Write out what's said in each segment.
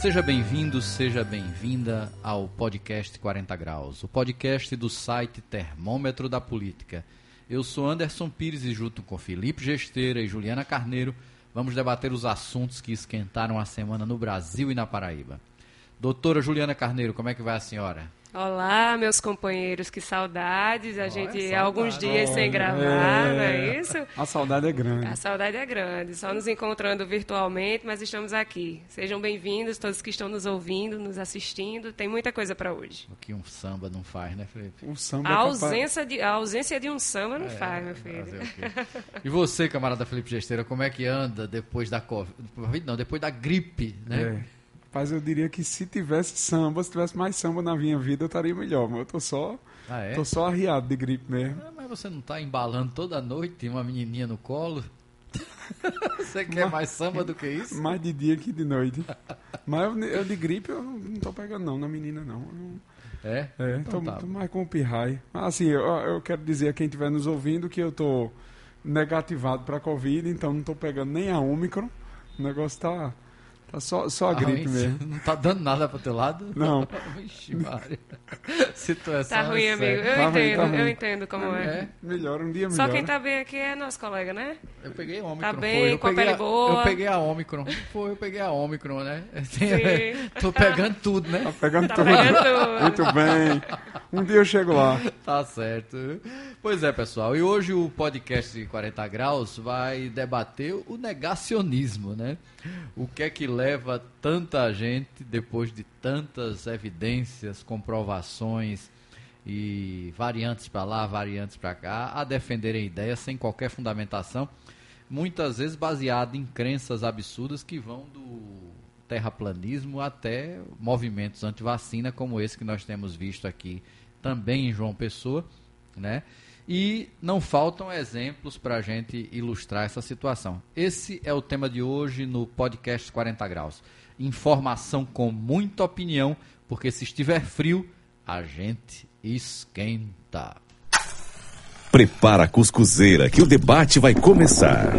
Seja bem-vindo, seja bem-vinda ao podcast 40 Graus, o podcast do site Termômetro da Política. Eu sou Anderson Pires e junto com Felipe Gesteira e Juliana Carneiro, vamos debater os assuntos que esquentaram a semana no Brasil e na Paraíba. Doutora Juliana Carneiro, como é que vai a senhora? Olá, meus companheiros, que saudades. A Olha, gente saudade. alguns dias sem gravar, é... não é isso? A saudade é grande. A saudade é grande. Só nos encontrando virtualmente, mas estamos aqui. Sejam bem-vindos, todos que estão nos ouvindo, nos assistindo. Tem muita coisa para hoje. O que um samba não faz, né, Felipe? Um samba a, é ausência de, a ausência de um samba não é, faz, meu filho. E você, camarada Felipe Gesteira, como é que anda depois da Covid? Não, depois da gripe, né? É. Mas eu diria que se tivesse samba, se tivesse mais samba na minha vida, eu estaria melhor. Mas eu tô só, ah, é? tô só arriado de gripe mesmo. Ah, mas você não está embalando toda noite uma menininha no colo? você quer mais, mais samba do que isso? Mais de dia que de noite. mas eu, eu, de gripe eu não tô pegando não, na menina não. é? É, então tô, tá. tô, mais com o pirrai. Mas assim, eu, eu quero dizer a quem estiver nos ouvindo que eu tô negativado para Covid, então não tô pegando nem a Omicron. O negócio tá Tá só, só a gripe ah, mesmo. Não tá dando nada pro teu lado? Não. Vixe, Mário. Situação tá ruim, amigo. Eu tá entendo, ruim, tá eu entendo como é. é. Melhor, um dia melhor. Só quem tá bem aqui é nosso colega, né? Eu peguei a Omicron. Tá bem, com a pele boa. Eu peguei a Omicron. Foi, eu peguei a Omicron, né? Sim. Tô pegando tudo, né? Tá pegando tá tudo. Pegando tudo. Muito bem. Um dia eu chego lá. Tá certo. Pois é, pessoal. E hoje o podcast 40 Graus vai debater o negacionismo, né? O que é que leva tanta gente, depois de tantas evidências, comprovações e variantes para lá, variantes para cá, a defenderem ideias sem qualquer fundamentação, muitas vezes baseado em crenças absurdas que vão do terraplanismo até movimentos anti-vacina, como esse que nós temos visto aqui também em João Pessoa, né? E não faltam exemplos para a gente ilustrar essa situação. Esse é o tema de hoje no podcast 40 Graus. Informação com muita opinião, porque se estiver frio, a gente esquenta. Prepara a cuscuzeira que o debate vai começar.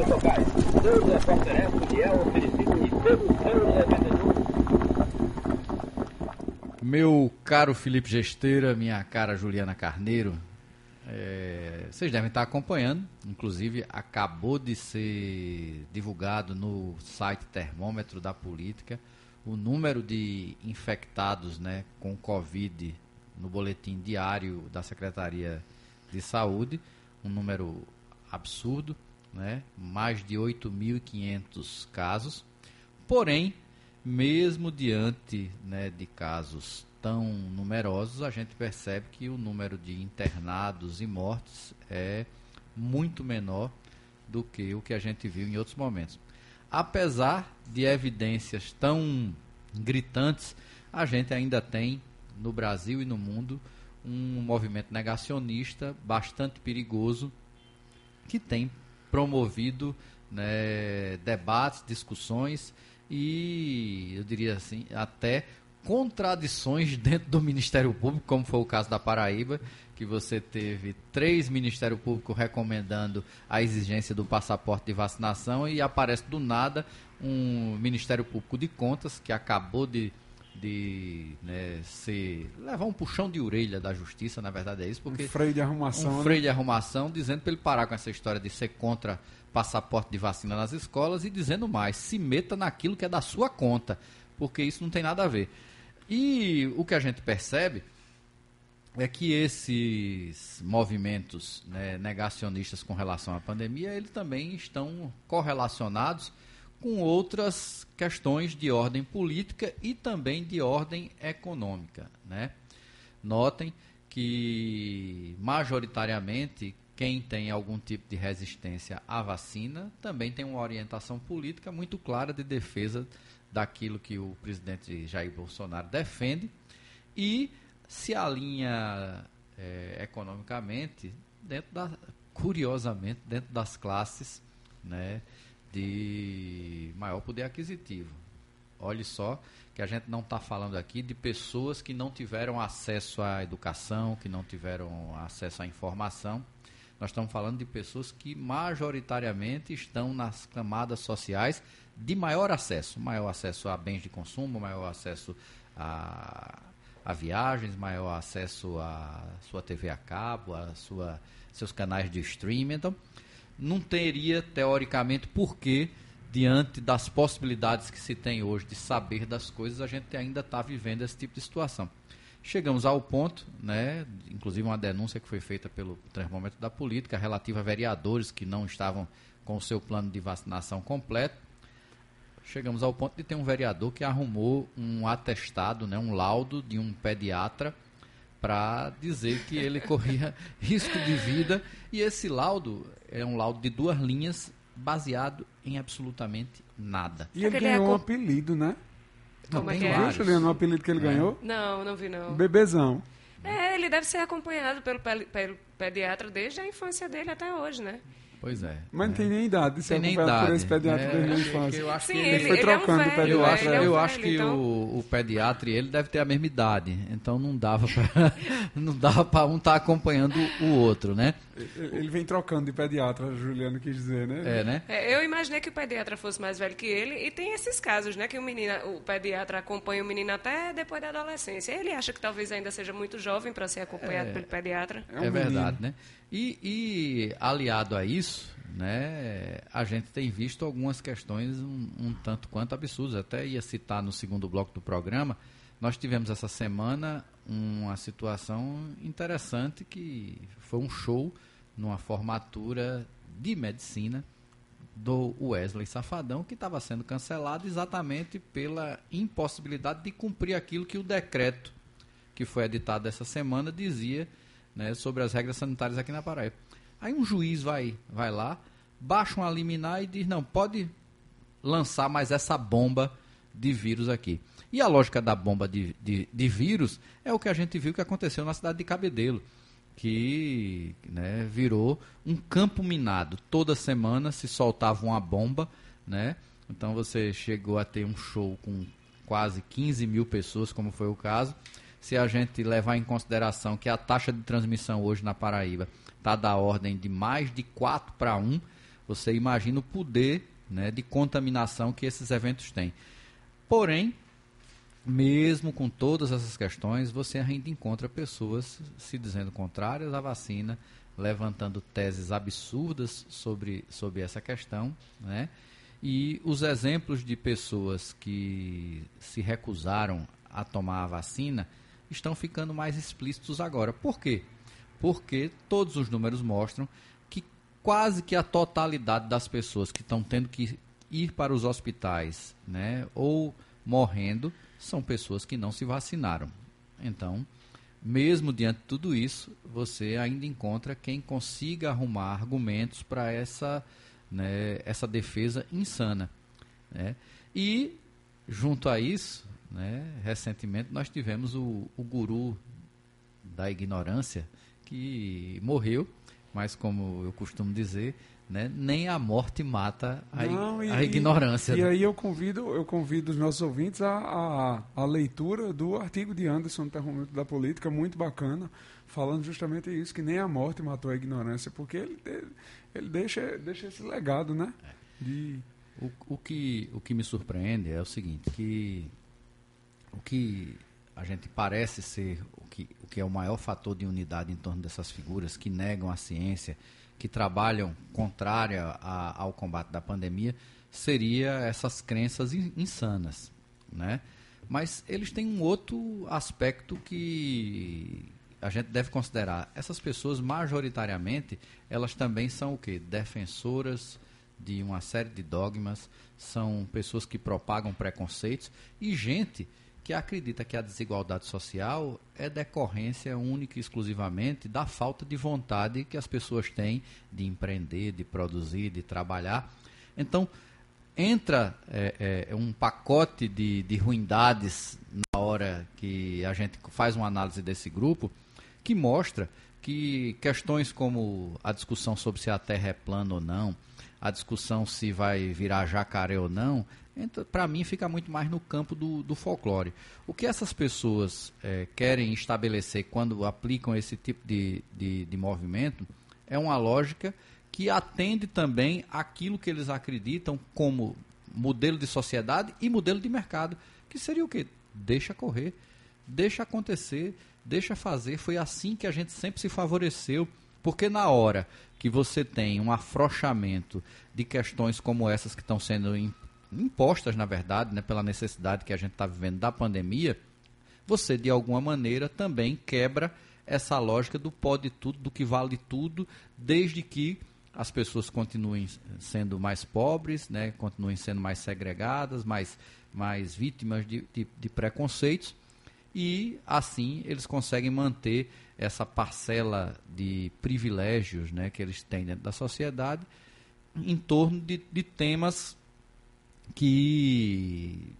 Meu caro Felipe Gesteira, minha cara Juliana Carneiro, é, vocês devem estar acompanhando, inclusive acabou de ser divulgado no site Termômetro da Política o número de infectados né, com Covid no boletim diário da Secretaria de Saúde, um número absurdo, né, mais de 8.500 casos. Porém, mesmo diante né, de casos tão numerosos, a gente percebe que o número de internados e mortes é muito menor do que o que a gente viu em outros momentos. Apesar de evidências tão gritantes, a gente ainda tem no Brasil e no mundo um movimento negacionista bastante perigoso que tem promovido né, debates, discussões e eu diria assim até contradições dentro do Ministério Público, como foi o caso da Paraíba, que você teve três Ministério Público recomendando a exigência do passaporte de vacinação e aparece do nada um Ministério Público de Contas que acabou de, de né, se levar um puxão de orelha da Justiça, na verdade é isso, porque um freio de arrumação, um né? freio de arrumação dizendo para ele parar com essa história de ser contra passaporte de vacina nas escolas e dizendo mais, se meta naquilo que é da sua conta, porque isso não tem nada a ver. E o que a gente percebe é que esses movimentos né, negacionistas com relação à pandemia, eles também estão correlacionados com outras questões de ordem política e também de ordem econômica. Né? Notem que, majoritariamente, quem tem algum tipo de resistência à vacina também tem uma orientação política muito clara de defesa daquilo que o presidente Jair Bolsonaro defende e se alinha é, economicamente dentro da curiosamente dentro das classes né, de maior poder aquisitivo. Olhe só que a gente não está falando aqui de pessoas que não tiveram acesso à educação, que não tiveram acesso à informação. Nós estamos falando de pessoas que majoritariamente estão nas camadas sociais de maior acesso, maior acesso a bens de consumo, maior acesso a, a viagens, maior acesso a sua TV a cabo, a sua, seus canais de streaming. Então, não teria, teoricamente, por que, diante das possibilidades que se tem hoje de saber das coisas, a gente ainda está vivendo esse tipo de situação. Chegamos ao ponto, né, inclusive uma denúncia que foi feita pelo termômetro da política relativa a vereadores que não estavam com o seu plano de vacinação completo. Chegamos ao ponto de ter um vereador que arrumou um atestado, né, um laudo de um pediatra para dizer que ele corria risco de vida. E esse laudo é um laudo de duas linhas baseado em absolutamente nada. E ele ganhou um apelido, né? Como é que é? Viu. Juliano, o apelido que ele É. ganhou? Não, não vi não. Bebezão. É, ele deve ser acompanhado pelo, pelo pediatra desde a infância dele até hoje, né? Pois é. Mas não é. tem nem idade de ser Tem nem por idade. esse pediatra É, desde a eu acho que- infância. eu acho Sim, que ele, ele foi ele é um trocando velho, pediatra. Eu né? acho, é um eu velho, acho que então- o, o pediatra e ele deve ter a mesma idade, então não dava pra, não dava para um estar acompanhando o outro, né? Ele vem trocando de pediatra, Juliano quis dizer, né? É, né? É, eu imaginei que o pediatra fosse mais velho que ele, e tem esses casos, né? Que o, menino, o pediatra acompanha o menino até depois da adolescência. Ele acha que talvez ainda seja muito jovem para ser acompanhado pelo pediatra. É um É, verdade, menino. né? E, e aliado a isso, né, a gente tem visto algumas questões um, um tanto quanto absurdas. Até ia citar no segundo bloco do programa, nós tivemos essa semana uma situação interessante que foi um show numa formatura de medicina do Wesley Safadão, que estava sendo cancelado exatamente pela impossibilidade de cumprir aquilo que o decreto que foi editado essa semana dizia né, sobre as regras sanitárias aqui na Paraíba. Aí um juiz vai, vai lá, baixa uma liminar e diz, não, pode lançar mais essa bomba de vírus aqui. E a lógica da bomba de, de, de vírus é o que a gente viu que aconteceu na cidade de Cabedelo, que né, virou um campo minado. Toda semana se soltava uma bomba, né? Então você chegou a ter um show com quase 15 mil pessoas, como foi o caso. Se a gente levar em consideração que a taxa de transmissão hoje na Paraíba está da ordem de mais de 4 para 1, você imagina o poder né, de contaminação que esses eventos têm. Porém, mesmo com todas essas questões, você ainda encontra pessoas se dizendo contrárias à vacina, levantando teses absurdas sobre, sobre essa questão, né? E os exemplos de pessoas que se recusaram a tomar a vacina estão ficando mais explícitos agora. Por quê? Porque todos os números mostram que quase que a totalidade das pessoas que estão tendo que ir para os hospitais, né, ou morrendo, são pessoas que não se vacinaram. Então, mesmo diante de tudo isso, você ainda encontra quem consiga arrumar argumentos para essa, né, essa defesa insana. Né? E, junto a isso, né, recentemente nós tivemos o, o guru da ignorância que morreu, mas como eu costumo dizer, né, nem a morte mata a, Não, e- a ignorância. E né? aí eu convido, eu convido os nossos ouvintes a, a, a leitura do artigo de Anderson no da Política, muito bacana, falando justamente isso, que nem a morte matou a ignorância, porque ele, ele, ele deixa, deixa esse legado, né? De, O, o, que, o que me surpreende é o seguinte, que o que a gente parece ser o que, o que é o maior fator de unidade em torno dessas figuras que negam a ciência, que trabalham contrária a- ao combate da pandemia, seria essas crenças in- insanas, né? Mas eles têm um outro aspecto que a gente deve considerar. Essas pessoas, majoritariamente, elas também são o quê? Defensoras de uma série de dogmas, são pessoas que propagam preconceitos e gente que acredita que a desigualdade social é decorrência única e exclusivamente da falta de vontade que as pessoas têm de empreender, de produzir, de trabalhar. Então, entra é, é, um pacote de, de ruindades na hora que a gente faz uma análise desse grupo que mostra que questões como a discussão sobre se a Terra é plana ou não, a discussão se vai virar jacaré ou não, para mim fica muito mais no campo do, do folclore. O que essas pessoas eh, querem estabelecer quando aplicam esse tipo de, de, de movimento é uma lógica que atende também aquilo que eles acreditam como modelo de sociedade e modelo de mercado, que seria o quê? Deixa correr, deixa acontecer, deixa fazer. Foi assim que a gente sempre se favoreceu, porque na hora que você tem um afrouxamento de questões como essas que estão sendo impostas, na verdade, né, pela necessidade que a gente está vivendo da pandemia, você de alguma maneira também quebra essa lógica do pode tudo, do que vale tudo, desde que as pessoas continuem sendo mais pobres, né, continuem sendo mais segregadas, mais, mais vítimas de, de, de preconceitos, e assim eles conseguem manter essa parcela de privilégios né, que eles têm dentro da sociedade em torno de, de temas que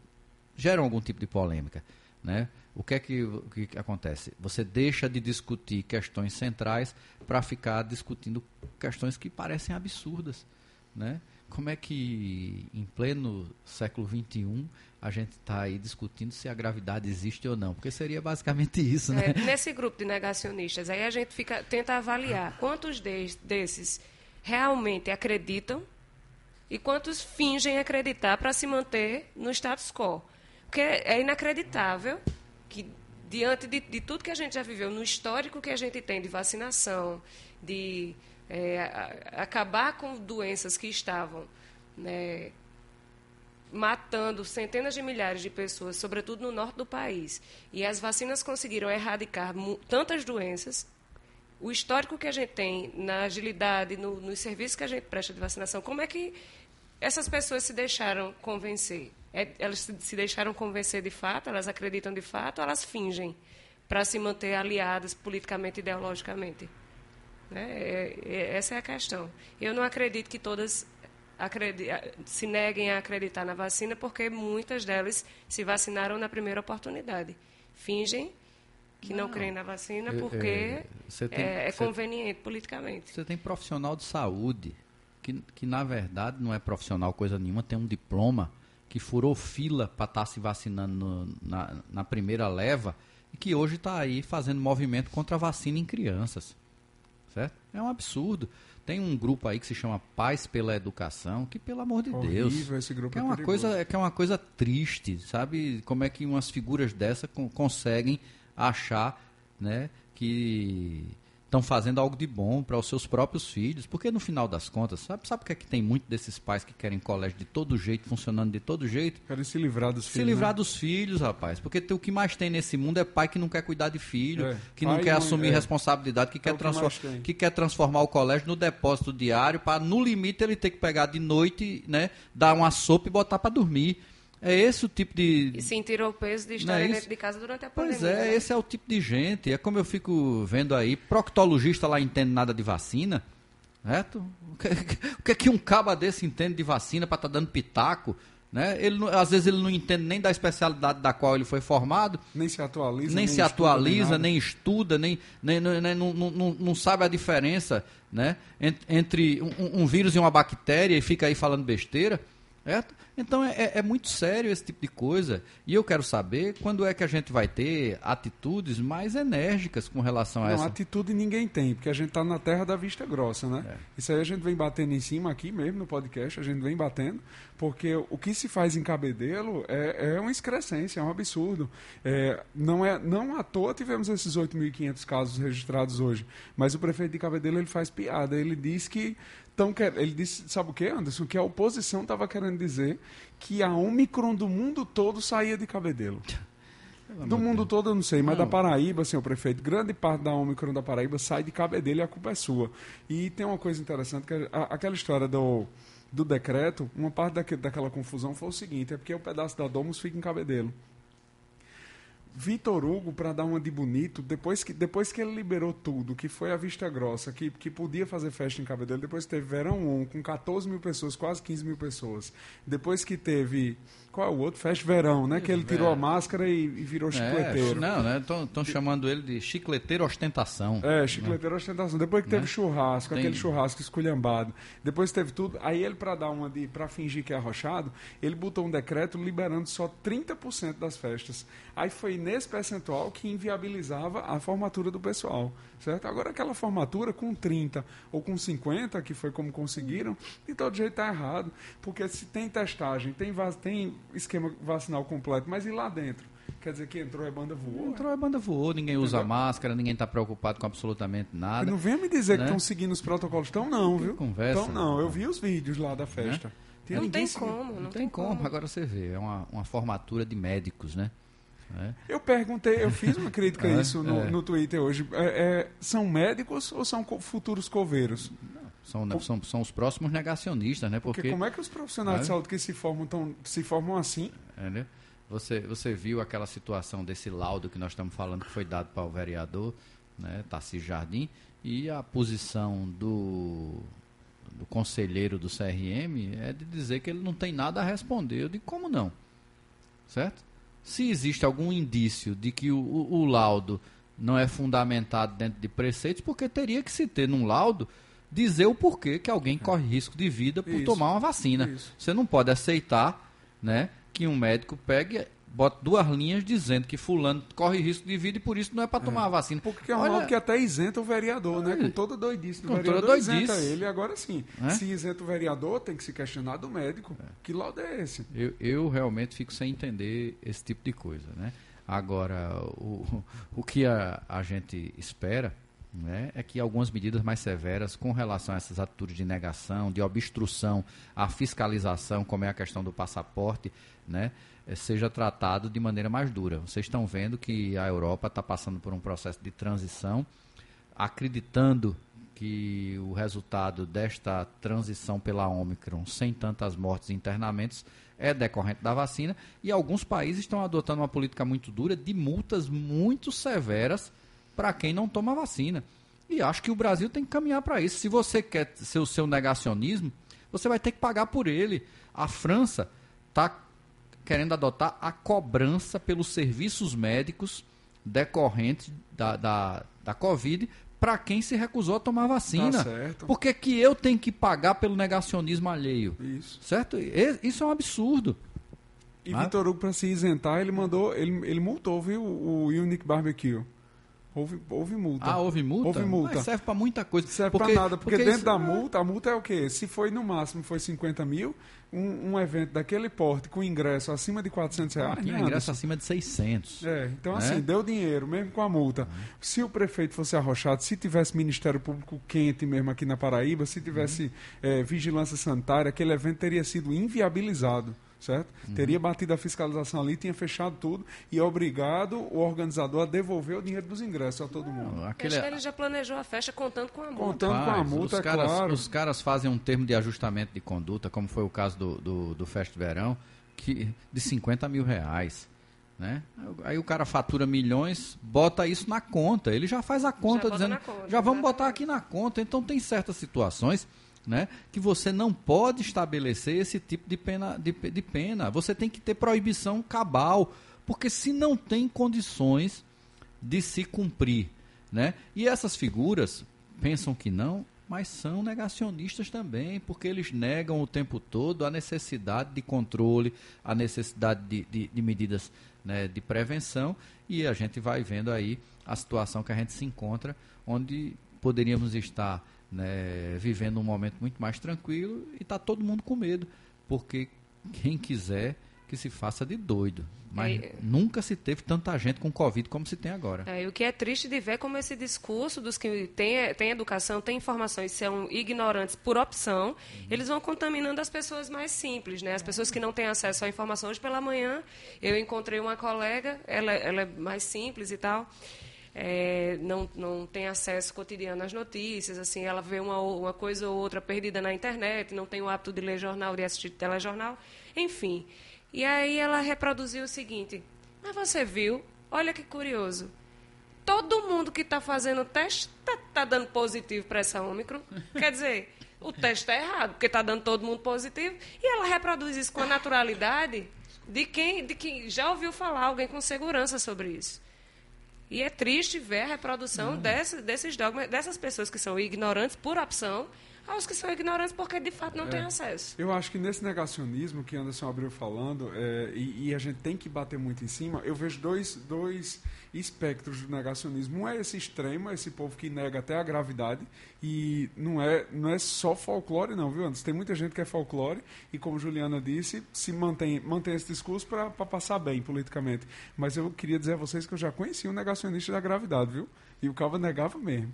geram algum tipo de polêmica. Né? O que é que, o que acontece? Você deixa de discutir questões centrais para ficar discutindo questões que parecem absurdas. Né? Como é que, em pleno século XXI, a gente está aí discutindo se a gravidade existe ou não? Porque seria basicamente isso, né? É, nesse grupo de negacionistas, aí a gente fica, tenta avaliar quantos de, desses realmente acreditam e quantos fingem acreditar para se manter no status quo. Porque é inacreditável que, diante de, de, tudo que a gente já viveu, no histórico que a gente tem de vacinação, de é, acabar com doenças que estavam né, matando centenas de milhares de pessoas, sobretudo no norte do país, e as vacinas conseguiram erradicar tantas doenças, o histórico que a gente tem na agilidade, no, nos serviços que a gente presta de vacinação, como é que essas pessoas se deixaram convencer? É, elas se, deixaram convencer de fato? Elas acreditam de fato? Ou elas fingem para se manter aliadas politicamente e ideologicamente? Né? É, é, essa é a questão. Eu não acredito que todas se neguem a acreditar na vacina, porque muitas delas se vacinaram na primeira oportunidade. Fingem que não, não creem na vacina porque é, tem, é, é conveniente politicamente. Você tem profissional de saúde que, que, na verdade, não é profissional coisa nenhuma, tem um diploma que furou fila para estar tá se vacinando no, na, na primeira leva e que hoje está aí fazendo movimento contra a vacina em crianças. Certo? É um absurdo. Tem um grupo aí que se chama Paz pela Educação, que pelo amor de Horrível Deus, esse grupo que é é uma perigoso. coisa que é uma coisa triste, sabe? Como é que umas figuras dessa conseguem achar, né, que estão fazendo algo de bom para os seus próprios filhos, porque no final das contas, sabe, sabe o que é que tem muito desses pais que querem colégio de todo jeito, funcionando de todo jeito? Querem se livrar dos se filhos. Se livrar né? dos filhos, rapaz. Porque o que mais tem nesse mundo é pai que não quer cuidar de filho, É. que Pai não quer assumir é. responsabilidade, que quer, o que que quer transformar o colégio no depósito diário para, no limite, ele ter que pegar de noite, né, dar uma sopa e botar para dormir. É esse o tipo de, E sentiram o peso de estar é dentro de casa durante a pandemia. Pois é, né? esse é o tipo de gente. É como eu fico vendo aí, proctologista lá entende nada de vacina, certo? O que, o que é que um caba desse entende de vacina para estar dando pitaco? Né? Ele, às vezes ele não entende nem da especialidade da qual ele foi formado, Nem se atualiza. nem, se estuda, atualiza, nada. nem estuda, nem, nem, nem- nem- não, não- não- sabe a diferença né? en- entre um, um vírus e uma bactéria e fica aí falando besteira. Certo? Então é, é- é muito sério esse tipo de coisa. E eu quero saber quando é que a gente vai ter atitudes mais enérgicas com relação a Não, essa. atitude ninguém tem, porque a gente tá na terra da vista grossa, né? É. Isso aí a gente vem batendo em cima aqui mesmo no podcast, a gente vem batendo, porque o que se faz em Cabedelo é, é uma excrescência, é um absurdo. É, não, é, não à toa tivemos esses 8.500 casos registrados hoje, mas o prefeito de Cabedelo ele faz piada, ele diz que tão quer, ele disse, sabe o que, Anderson? Que a oposição estava querendo dizer que a Omicron do mundo todo saía de Cabedelo. Do mundo todo eu não sei, mas Não. da Paraíba, senhor prefeito, grande parte da Omicron da Paraíba sai de Cabedelo e a culpa é sua. E tem uma coisa interessante, que a- aquela história do, do decreto, uma parte daque- daquela confusão foi o seguinte, é porque o pedaço da Domus fica em Cabedelo. Vitor Hugo, para dar uma de bonito, depois que, depois que ele liberou tudo, que foi a Vista Grossa, que, que podia fazer festa em Cabedelo, depois teve Verão 1, com 14 mil pessoas, quase 15 mil pessoas. Depois que teve. Qual é o outro? Festa Verão, né? Que ele tirou a máscara e, e virou É, chicleteiro. não, né? Estão chamando ele de chicleteiro ostentação. É, chicleteiro ostentação. Depois que teve Né? churrasco, Tem- aquele churrasco esculhambado. Depois teve tudo. Aí ele, para dar uma de. para fingir que é arrochado, ele botou um decreto liberando só 30% das festas. Aí foi nesse percentual que inviabilizava a formatura do pessoal, certo? Agora aquela formatura com 30 ou com 50, que foi como conseguiram, de todo jeito está errado, porque se tem testagem, tem, tem esquema vacinal completo, mas e lá dentro? Quer dizer que entrou a banda voou? Entrou a banda voou, ninguém usa Entendeu? máscara, ninguém está preocupado com absolutamente nada. E não venha me dizer né? que estão seguindo os protocolos. Estão não, viu? Conversa. Estão não, eu vi os vídeos lá da festa. Né? Não tem como, não, não tem, como. como. Agora você vê, é uma, uma formatura de médicos, né? É. Eu perguntei, eu fiz uma crítica a é, isso no, é. no Twitter hoje. É, é, são médicos ou são futuros coveiros? São, né, são, são os próximos negacionistas, né? Porque, Porque como é que os profissionais de saúde que se formam, tão, se formam assim? né? Você, você viu aquela situação desse laudo que nós estamos falando que foi dado para o vereador, né, Tarcísio Jardim, e a posição do, do conselheiro do CRM é de dizer que ele não tem nada a responder. Eu digo, como não? Certo? Se existe algum indício de que o, o, o laudo não é fundamentado dentro de preceitos, porque teria que se ter num laudo dizer o porquê que alguém corre risco de vida por Isso. tomar uma vacina. Isso. Você não pode aceitar, né, que um médico pegue bota duas linhas dizendo que fulano corre risco de vida e por isso não é para tomar é. a vacina. Porque é um Olha, que até isenta o vereador, né? Com toda doidice do com vereador, toda doidice. isenta ele. Agora sim, é? se isenta o vereador, tem que se questionar do médico. É. Que laudo é esse? Eu, eu realmente fico sem entender esse tipo de coisa, né? Agora, o, o que a, a gente espera né, é que algumas medidas mais severas com relação a essas atitudes de negação, de obstrução à fiscalização, como é a questão do passaporte, né, eh, seja tratado de maneira mais dura. Vocês estão vendo que a Europa está passando por um processo de transição, acreditando que o resultado desta transição pela Omicron, sem tantas mortes e internamentos, é decorrente da vacina, e alguns países estão adotando uma política muito dura de multas muito severas para quem não toma vacina. E acho que o Brasil tem que caminhar para isso. Se você quer ser o seu negacionismo, você vai ter que pagar por ele. A França está querendo adotar a cobrança pelos serviços médicos decorrentes da, da, da Covid para quem se recusou a tomar vacina. Tá certo. Porque que eu tenho que pagar pelo negacionismo alheio? Isso. Certo? Isso é um absurdo. E ah? Vitor Hugo, para se isentar, ele mandou, ele, ele multou, viu, o Unique Barbecue. Houve, houve multa. Ah, houve multa? Houve multa. Mas serve para muita coisa. Serve para nada, porque, porque dentro isso... da multa, a multa é o quê? Se foi no máximo foi 50 mil, um, um evento daquele porte com ingresso acima de 400 reais. Ah, tinha ingresso acima de 600. É, então né? assim, deu dinheiro, mesmo com a multa. Uhum. Se o prefeito fosse arrochado, se tivesse Ministério Público quente mesmo aqui na Paraíba, se tivesse uhum. é, vigilância sanitária, aquele evento teria sido inviabilizado certo? Uhum. Teria batido a fiscalização ali, tinha fechado tudo e é obrigado o organizador a devolver o dinheiro dos ingressos a todo mundo. Aquele... Acho que ele já planejou a festa contando com a multa. Contando Faz, com a multa, os é caras, claro. Os caras fazem um termo de ajustamento de conduta, como foi o caso do, do, do Festa Verão, que, de 50 mil reais. Né? Aí o cara fatura milhões, bota isso na conta. Ele já faz a conta já dizendo, conta, já vamos botar aqui na conta. Então tem certas situações né, que você não pode estabelecer esse tipo de pena, de, de pena. Você tem que ter proibição cabal, porque se não tem condições de se cumprir. Né? E essas figuras pensam que não, mas são negacionistas também, porque eles negam o tempo todo a necessidade de controle, a necessidade de, de, de medidas né, de prevenção, e a gente vai vendo aí a situação que a gente se encontra, onde poderíamos estar né, vivendo um momento muito mais tranquilo e está todo mundo com medo, porque quem quiser que se faça de doido. Mas é, nunca se teve tanta gente com Covid como se tem agora. É, o que é triste de ver como esse discurso dos que têm, têm educação, têm informação e são ignorantes por opção, uhum. eles vão contaminando as pessoas mais simples, né? As pessoas que não têm acesso à informação. Hoje pela manhã eu encontrei uma colega, ela, ela é mais simples e tal, é, não, não tem acesso cotidiano às notícias, assim, ela vê uma, uma coisa ou outra perdida na internet, não tem o hábito de ler jornal, de assistir telejornal, enfim. E aí ela reproduziu o seguinte: Mas você viu? Olha que curioso. Todo mundo que está fazendo o teste está tá dando positivo para essa Ômicron. Quer dizer, o teste está errado, porque está dando todo mundo positivo. E ela reproduz isso com a naturalidade de quem, de quem já ouviu falar, alguém com segurança sobre isso. E é triste ver a reprodução desse, desses dogmas, dessas pessoas que são ignorantes por opção, aos que são ignorantes porque de fato não têm acesso. Eu acho que nesse negacionismo que Anderson abriu falando, é, e, e a gente tem que bater muito em cima, eu vejo dois, dois espectros do negacionismo. Um é esse extremo, esse povo que nega até a gravidade, e não é, não é só folclore, não, viu, Anderson? Tem muita gente que é folclore, e como Juliana disse, se mantém, mantém esse discurso para passar bem politicamente. Mas eu queria dizer a vocês que eu já conheci um negacionista da gravidade, viu? E o Calva negava mesmo.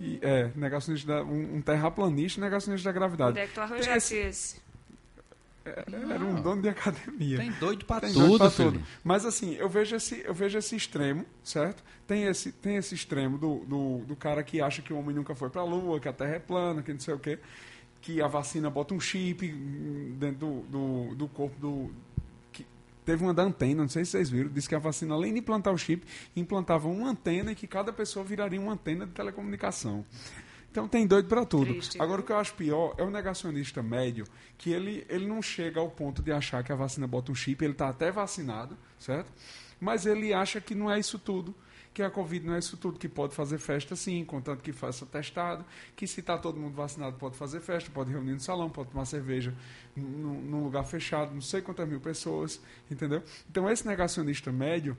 E, é, negacionista da, um, um terraplanista negacionista da gravidade. Onde é que tu arranjasse esse? É, Era um dono de academia. Tem doido Tem tudo, doido pra tudo. Mas assim, eu vejo esse, eu vejo esse extremo, certo? Tem esse, tem esse extremo do, do, do cara que acha que o homem nunca foi pra lua, que a terra é plana, que não sei o quê, que a vacina bota um chip dentro do, do, do corpo do. Teve uma da antena, não sei se vocês viram, disse que a vacina, além de implantar o chip, implantava uma antena e que cada pessoa viraria uma antena de telecomunicação. Então tem doido para tudo. Triste, Agora o que eu acho pior é o negacionista médio, que ele, ele não chega ao ponto de achar que a vacina bota um chip, ele está até vacinado, certo? Mas ele acha que não é isso tudo, que a Covid não é isso tudo, que pode fazer festa sim, contanto que faça testado, que se está todo mundo vacinado pode fazer festa, pode reunir no salão, pode tomar cerveja num, num lugar fechado, não sei quantas mil pessoas, entendeu? Então esse negacionista médio,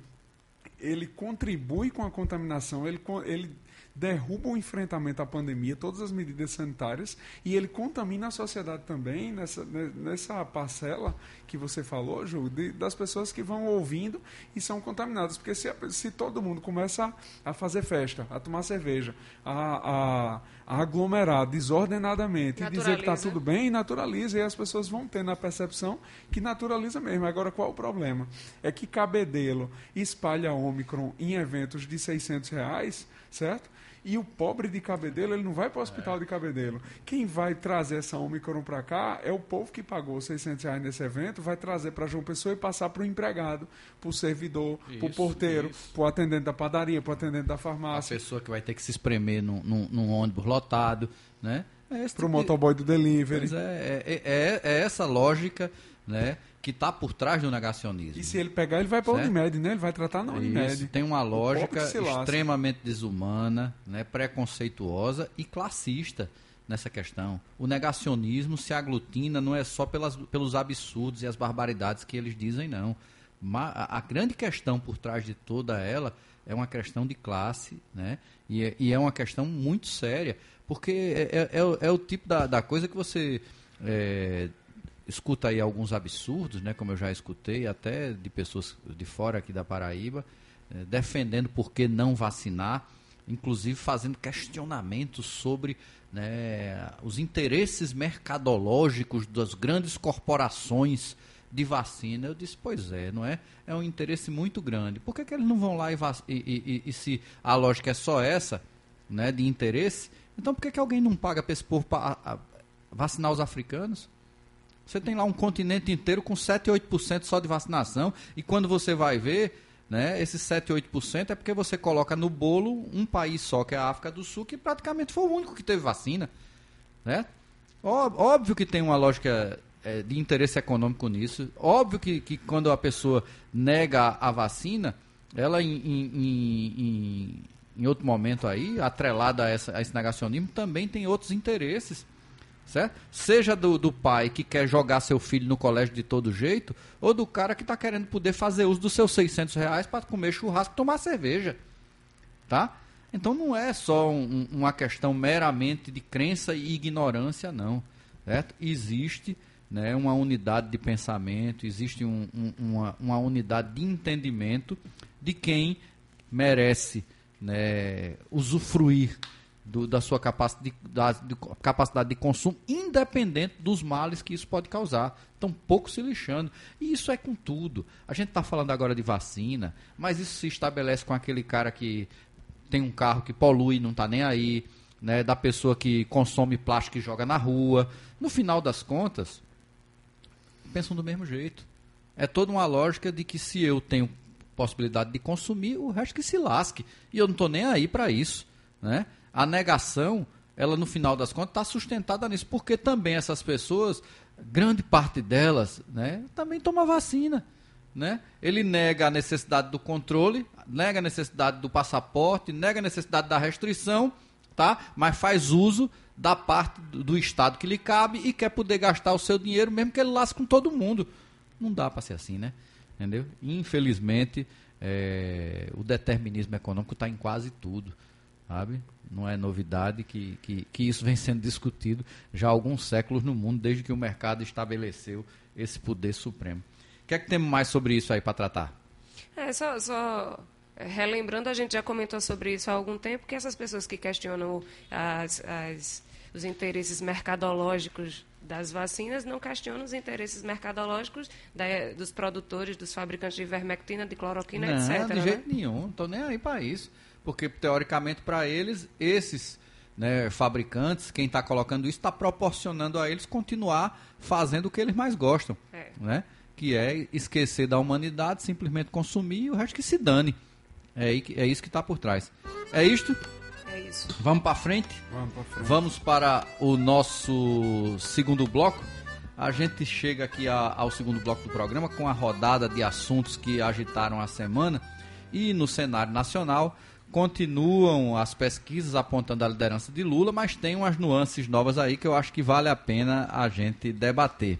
ele contribui com a contaminação, ele, ele derruba o enfrentamento à pandemia, todas as medidas sanitárias, e ele contamina a sociedade também nessa, ne- nessa parcela que você falou, Ju, de- das pessoas que vão ouvindo e são contaminadas. Porque se, se todo mundo começa a, a fazer festa, a tomar cerveja, a, a- a aglomerar desordenadamente e dizer que está Naturaliza. tudo bem, naturaliza, e as pessoas vão tendo a percepção que naturaliza mesmo. Agora, qual o problema? É que Cabedelo espalha Ômicron em eventos de 600 reais, certo? E o pobre de Cabedelo, ele não vai para o hospital de Cabedelo. Quem vai trazer essa Ômicron para cá é o povo que pagou 600 reais nesse evento, vai trazer para João Pessoa e passar para o empregado, para o servidor, para o porteiro, para o atendente da padaria, para o atendente da A farmácia, pessoa que vai ter que se espremer num, num- num ônibus lotado, né? É para o tipo de- motoboy do delivery. Pois é, é, é- é essa lógica né, que está por trás do negacionismo. E se ele pegar, ele vai para a? Unimed, né? Ele vai tratar na Unimed. Isso, tem uma lógica extremamente desumana, né, preconceituosa e classista nessa questão. O negacionismo se aglutina não é só pelas, pelos absurdos e as barbaridades que eles dizem, não. A grande questão por trás de toda ela é uma questão de classe, né? E é, e é uma questão muito séria, porque é, é- é o- é o tipo da, da coisa que você é, escuta aí alguns absurdos, né, como eu já escutei, até de pessoas de fora aqui da Paraíba, eh, defendendo por que não vacinar, inclusive fazendo questionamentos sobre né, os interesses mercadológicos das grandes corporações de vacina. Eu disse, pois é, não é? É um interesse muito grande. Por que, que eles não vão lá e, e- e- e- se a lógica é só essa, né, de interesse, então por que, que alguém não paga para esse povo vacinar os africanos? Você tem lá um continente inteiro com 7, 8% só de vacinação, e quando você vai ver, né, esses 7, 8% é porque você coloca no bolo um país só, que é a África do Sul, que praticamente foi o único que teve vacina. Né? Óbvio que tem uma lógica eh, de interesse econômico nisso. Óbvio que, que quando a pessoa nega a vacina, ela em- em- em- em outro momento aí, atrelada a, essa- a esse negacionismo, também tem outros interesses. Certo? Seja do, do pai que quer jogar seu filho no colégio de todo jeito, ou do cara que está querendo poder fazer uso dos seus 600 reais para comer churrasco e tomar cerveja. Tá? Então não é só um- um- uma questão meramente de crença e ignorância, não. Certo? Existe né, uma unidade de pensamento, existe um- um- uma, uma unidade de entendimento de quem merece né, usufruir do- da sua capacidade de, da- de capacidade de consumo, independente dos males que isso pode causar. Estão pouco se lixando. E isso é com tudo. A gente está falando agora de vacina, mas isso se estabelece com aquele cara que tem um carro que polui e não está nem aí, né, da pessoa que consome plástico e joga na rua. No final das contas, pensam do mesmo jeito. É toda uma lógica de que se eu tenho possibilidade de consumir, o resto que se lasque. E eu não estou nem aí para isso. Né? A negação, ela no final das contas está sustentada nisso, porque também essas pessoas, grande parte delas, né, também toma vacina. Né? Ele nega a necessidade do controle, nega a necessidade do passaporte, nega a necessidade da restrição, executar, mas faz uso da parte do, do Estado que lhe cabe e quer poder gastar o seu dinheiro, mesmo que ele lasque com todo mundo. Não dá para ser assim, né? Entendeu? Infelizmente, é, o determinismo econômico está em quase tudo, sabe? Não é novidade que, que, que isso vem sendo discutido já há alguns séculos no mundo, desde que o mercado estabeleceu esse poder supremo. O que é que temos mais sobre isso aí para tratar? É, só, só relembrando, a gente já comentou sobre isso há algum tempo, que essas pessoas que questionam as, as, os interesses mercadológicos das vacinas não questionam os interesses mercadológicos da, dos produtores, dos fabricantes de ivermectina, de cloroquina, não, etc. de né? jeito nenhum, não estou nem aí para isso. Porque, teoricamente, para eles, esses né, fabricantes, quem está colocando isso, está proporcionando a eles continuar fazendo o que eles mais gostam. É. Né? Que é esquecer da humanidade, simplesmente consumir e o resto que se dane. É, é isso que está por trás. É isto? É isso. Vamos para frente? Vamos pra frente. Vamos para o nosso segundo bloco. A gente chega aqui a- ao segundo bloco do programa com a rodada de assuntos que agitaram a semana. E no cenário nacional continuam as pesquisas apontando a liderança de Lula, mas tem umas nuances novas aí que eu acho que vale a pena a gente debater.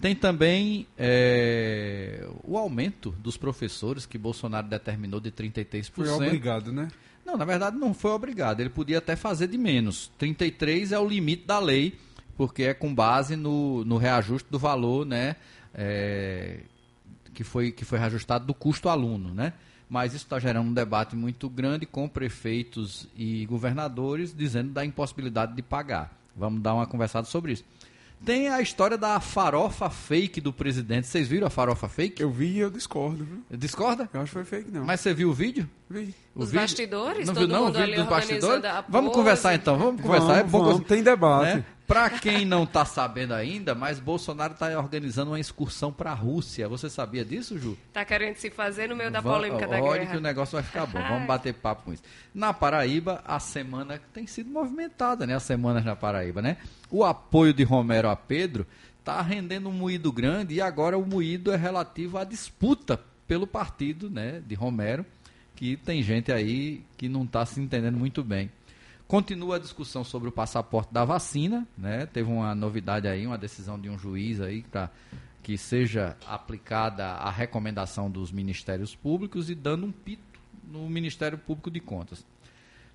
Tem também é, o aumento dos professores que Bolsonaro determinou de 33%. Foi obrigado, né? Não, na verdade não foi obrigado. Ele podia até fazer de menos. 33 é o limite da lei, porque é com base no, no reajuste do valor, né? é, que, foi, que foi reajustado do custo aluno, né? Mas isso está gerando um debate muito grande com prefeitos e governadores dizendo da impossibilidade de pagar. Vamos dar uma conversada sobre isso. Tem a história da farofa fake do presidente. Vocês viram a farofa fake? Eu vi e eu discordo, viu? Discorda? Eu acho que foi fake, não. Mas você viu o vídeo? Os bastidores, não todo viu não mundo o vídeo ali dos bastidores? organizando a Vamos conversar então, vamos conversar. Vamos, é bom vamos, tem debate. né? Para quem não está sabendo ainda, mas Bolsonaro está organizando uma excursão para a Rússia. Você sabia disso, Ju? Tá querendo se fazer no meio da Va- polêmica da olha guerra. que o negócio vai ficar bom. Vamos bater papo com isso. Na Paraíba, a semana tem sido movimentada, né? As semanas na Paraíba, né? O apoio de Romero a Pedro está rendendo um moído grande e agora o moído é relativo à disputa pelo partido, né? De Romero, que tem gente aí que não está se entendendo muito bem. Continua a discussão sobre o passaporte da vacina, né? Teve uma novidade aí, uma decisão de um juiz aí para que seja aplicada a recomendação dos ministérios públicos e dando um pito no Ministério Público de Contas.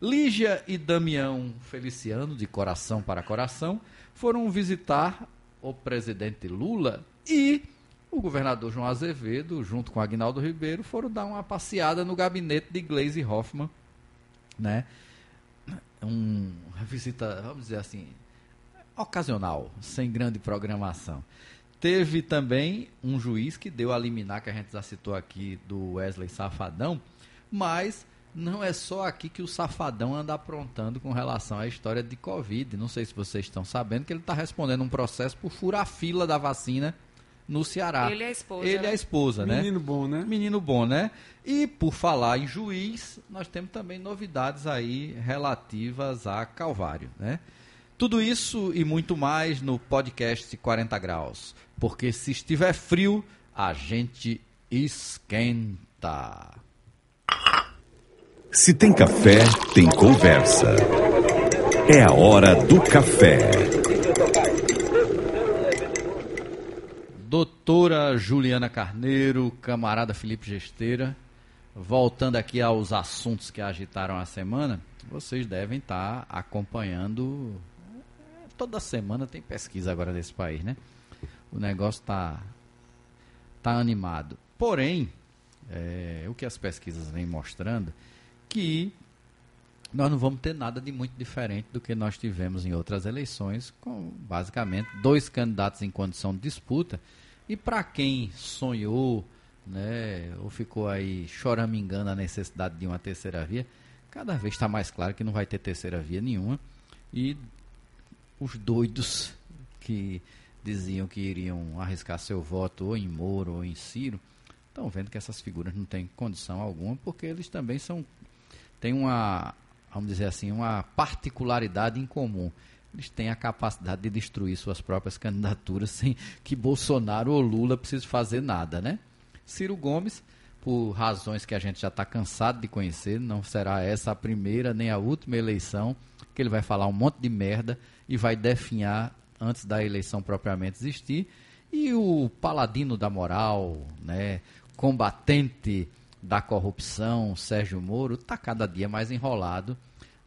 Lígia e Damião Feliciano, de coração para coração, foram visitar o presidente Lula e o governador João Azevedo, junto com Agnaldo Ribeiro, foram dar uma passeada no gabinete de Gleisi Hoffmann, né? Um, uma visita, vamos dizer assim, ocasional, sem grande programação. Teve também um juiz que deu a liminar, que a gente já citou aqui, do Wesley Safadão, mas não é só aqui que o Safadão anda aprontando com relação à história de Covid. Não sei se vocês estão sabendo que ele está respondendo um processo por furar fila da vacina no Ceará. Ele e a esposa, Ele né? a esposa, né? Menino bom, né? Menino bom, né? E por falar em juiz, nós temos também novidades aí relativas a Calvário, né? Tudo isso e muito mais no podcast 40 graus, porque se estiver frio, a gente esquenta. Se tem café, tem conversa. É a hora do café. Doutora Juliana Carneiro, camarada Felipe Gesteira, voltando aqui aos assuntos que agitaram a semana, vocês devem estar acompanhando. Toda semana tem pesquisa agora nesse país, né? O negócio tá, tá animado. Porém, é, o que as pesquisas vêm mostrando que nós não vamos ter nada de muito diferente do que nós tivemos em outras eleições, com basicamente dois candidatos em condição de disputa. E para quem sonhou, né, ou ficou aí choramingando a necessidade de uma terceira via, cada vez está mais claro que não vai ter terceira via nenhuma. E os doidos que diziam que iriam arriscar seu voto ou em Moro ou em Ciro, estão vendo que essas figuras não têm condição alguma, porque eles também são têm uma, vamos dizer assim, uma particularidade em comum. Eles têm a capacidade de destruir suas próprias candidaturas sem que Bolsonaro ou Lula precisem fazer nada, né? Ciro Gomes, por razões que a gente já está cansado de conhecer, não será essa a primeira nem a última eleição porque ele vai falar um monte de merda e vai definhar antes da eleição propriamente existir. E o paladino da moral, né, combatente da corrupção, Sérgio Moro, está cada dia mais enrolado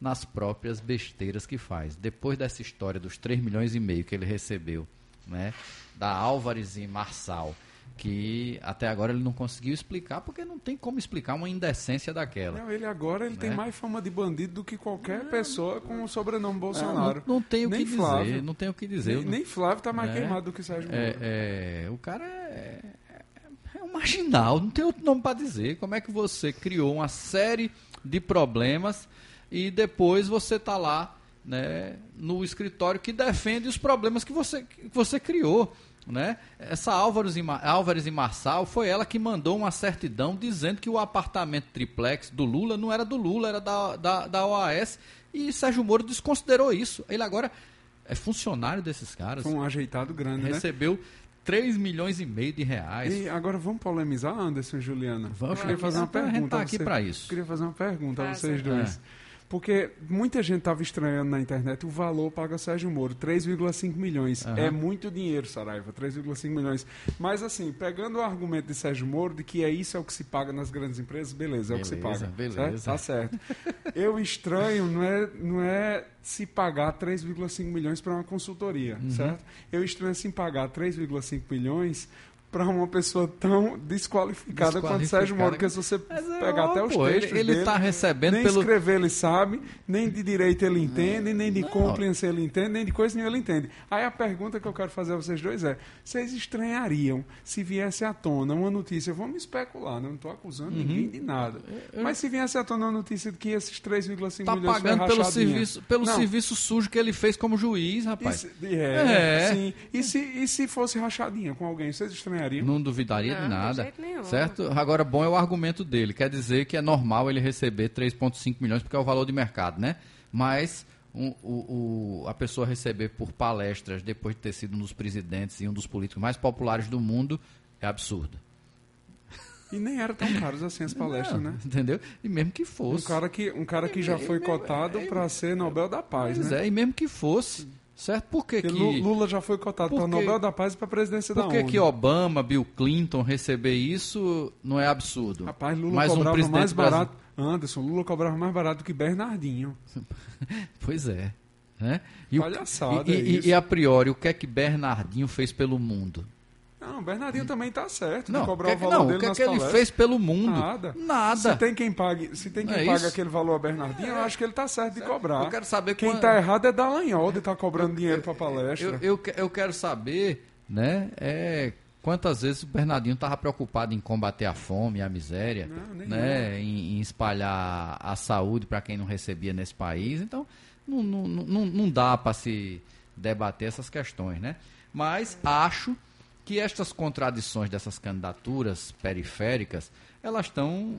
nas próprias besteiras que faz. Depois dessa história dos 3 milhões e meio que ele recebeu, né, da Álvares e Marçal, que até agora ele não conseguiu explicar, porque não tem como explicar uma indecência daquela. Não, ele agora ele Né? tem mais fama de bandido do que qualquer pessoa com o sobrenome Bolsonaro. Não, não tem o que Flávio. dizer, não tem o que dizer. nem, nem Flávio está mais É. queimado do que Sérgio Moro. É, é, o cara é, é- é marginal, não tem outro nome para dizer. Como é que você criou uma série de problemas e depois você tá lá né, no escritório que defende os problemas que você, que você criou? Né? Essa Álvares e, Álvares e Marçal foi ela que mandou uma certidão dizendo que o apartamento triplex do Lula não era do Lula, era da, da, da OAS. E Sérgio Moro desconsiderou isso. Ele agora é funcionário desses caras Foi um ajeitado grande, né? Recebeu 3 milhões e meio de reais. E agora vamos polemizar, Anderson e Juliana? Vamos, Eu queria fazer uma a gente pergunta. tá a aqui pra isso. Eu queria fazer uma pergunta a Faça. vocês dois. Porque muita gente estava estranhando na internet o valor paga Sérgio Moro, 3,5 milhões. Aham. É muito dinheiro, Saraiva, 3,5 milhões. Mas assim, pegando o argumento de Sérgio Moro de que é isso é o que se paga nas grandes empresas, beleza, é o que se Beleza, paga. beleza. certo? Tá certo. Eu estranho não é, não é se pagar 3,5 milhões para uma consultoria, Uhum. certo? Eu estranho se pagar 3,5 milhões para uma pessoa tão desqualificada, quanto Sérgio Moro, porque se você é, pegar até os pô, textos ele dele, tá recebendo nem pelo- escrever ele sabe, nem de direito ele entende, nem de compliance ele entende, nem de coisa nenhuma ele entende. Aí a pergunta que eu quero fazer a vocês dois é: vocês estranhariam se viesse à tona uma notícia, vamos especular, né? não estou acusando Uhum. ninguém de nada, mas se viesse à tona uma notícia de que esses 3,5 Tá milhões pagando pelo serviço, pelo Não, serviço sujo que ele fez como juiz, e rapaz. se, é, É. sim. E se, e se fosse rachadinha com alguém, vocês estranhariam? Não duvidaria Não, de de nada. jeito nenhum. Certo? Agora, bom é o argumento dele. Quer dizer que é normal ele receber 3,5 milhões, porque é o valor de mercado, né? Mas um- o, o- a pessoa receber por palestras, depois de ter sido um dos presidentes e um dos políticos mais populares do mundo, é absurdo. E nem eram tão caros assim as palestras, Não, né? Entendeu? E mesmo que Um fosse. cara que, um cara que já foi cotado para ser Nobel da Paz, Pois né? é, e mesmo que fosse. Certo? Por que, Porque que, Lu- Lula já foi cotado para que- Nobel da Paz e para a presidência da por que, ONU. que Obama, Bill Clinton receber isso não é absurdo? Rapaz, Lula Mas um cobrava presidente mais barato. Anderson, Lula cobrava mais barato do que Bernardinho. Pois é. Né? E, o- e, é e- isso. e a priori, o que é que Bernardinho fez pelo mundo? Não, Bernardinho também tá certo de Não, o cobrar que, o é valor não, dele o que, é que ele palestras. fez pelo mundo? Nada. Nada. Se tem quem pague, se tem quem é paga isso? aquele valor a Bernardinho, eu acho que ele tá certo de cobrar. Eu quero saber Quem quan- tá errado é Dallagnol de estar cobrando dinheiro para palestra. Eu, eu, eu quero saber, né, é, quantas vezes o Bernardinho estava preocupado em combater a fome e a miséria, Não, né, em, em espalhar a saúde para quem não recebia nesse país. Então, não, não, não, não dá para se debater essas questões, né? Mas acho que estas contradições dessas candidaturas periféricas, elas estão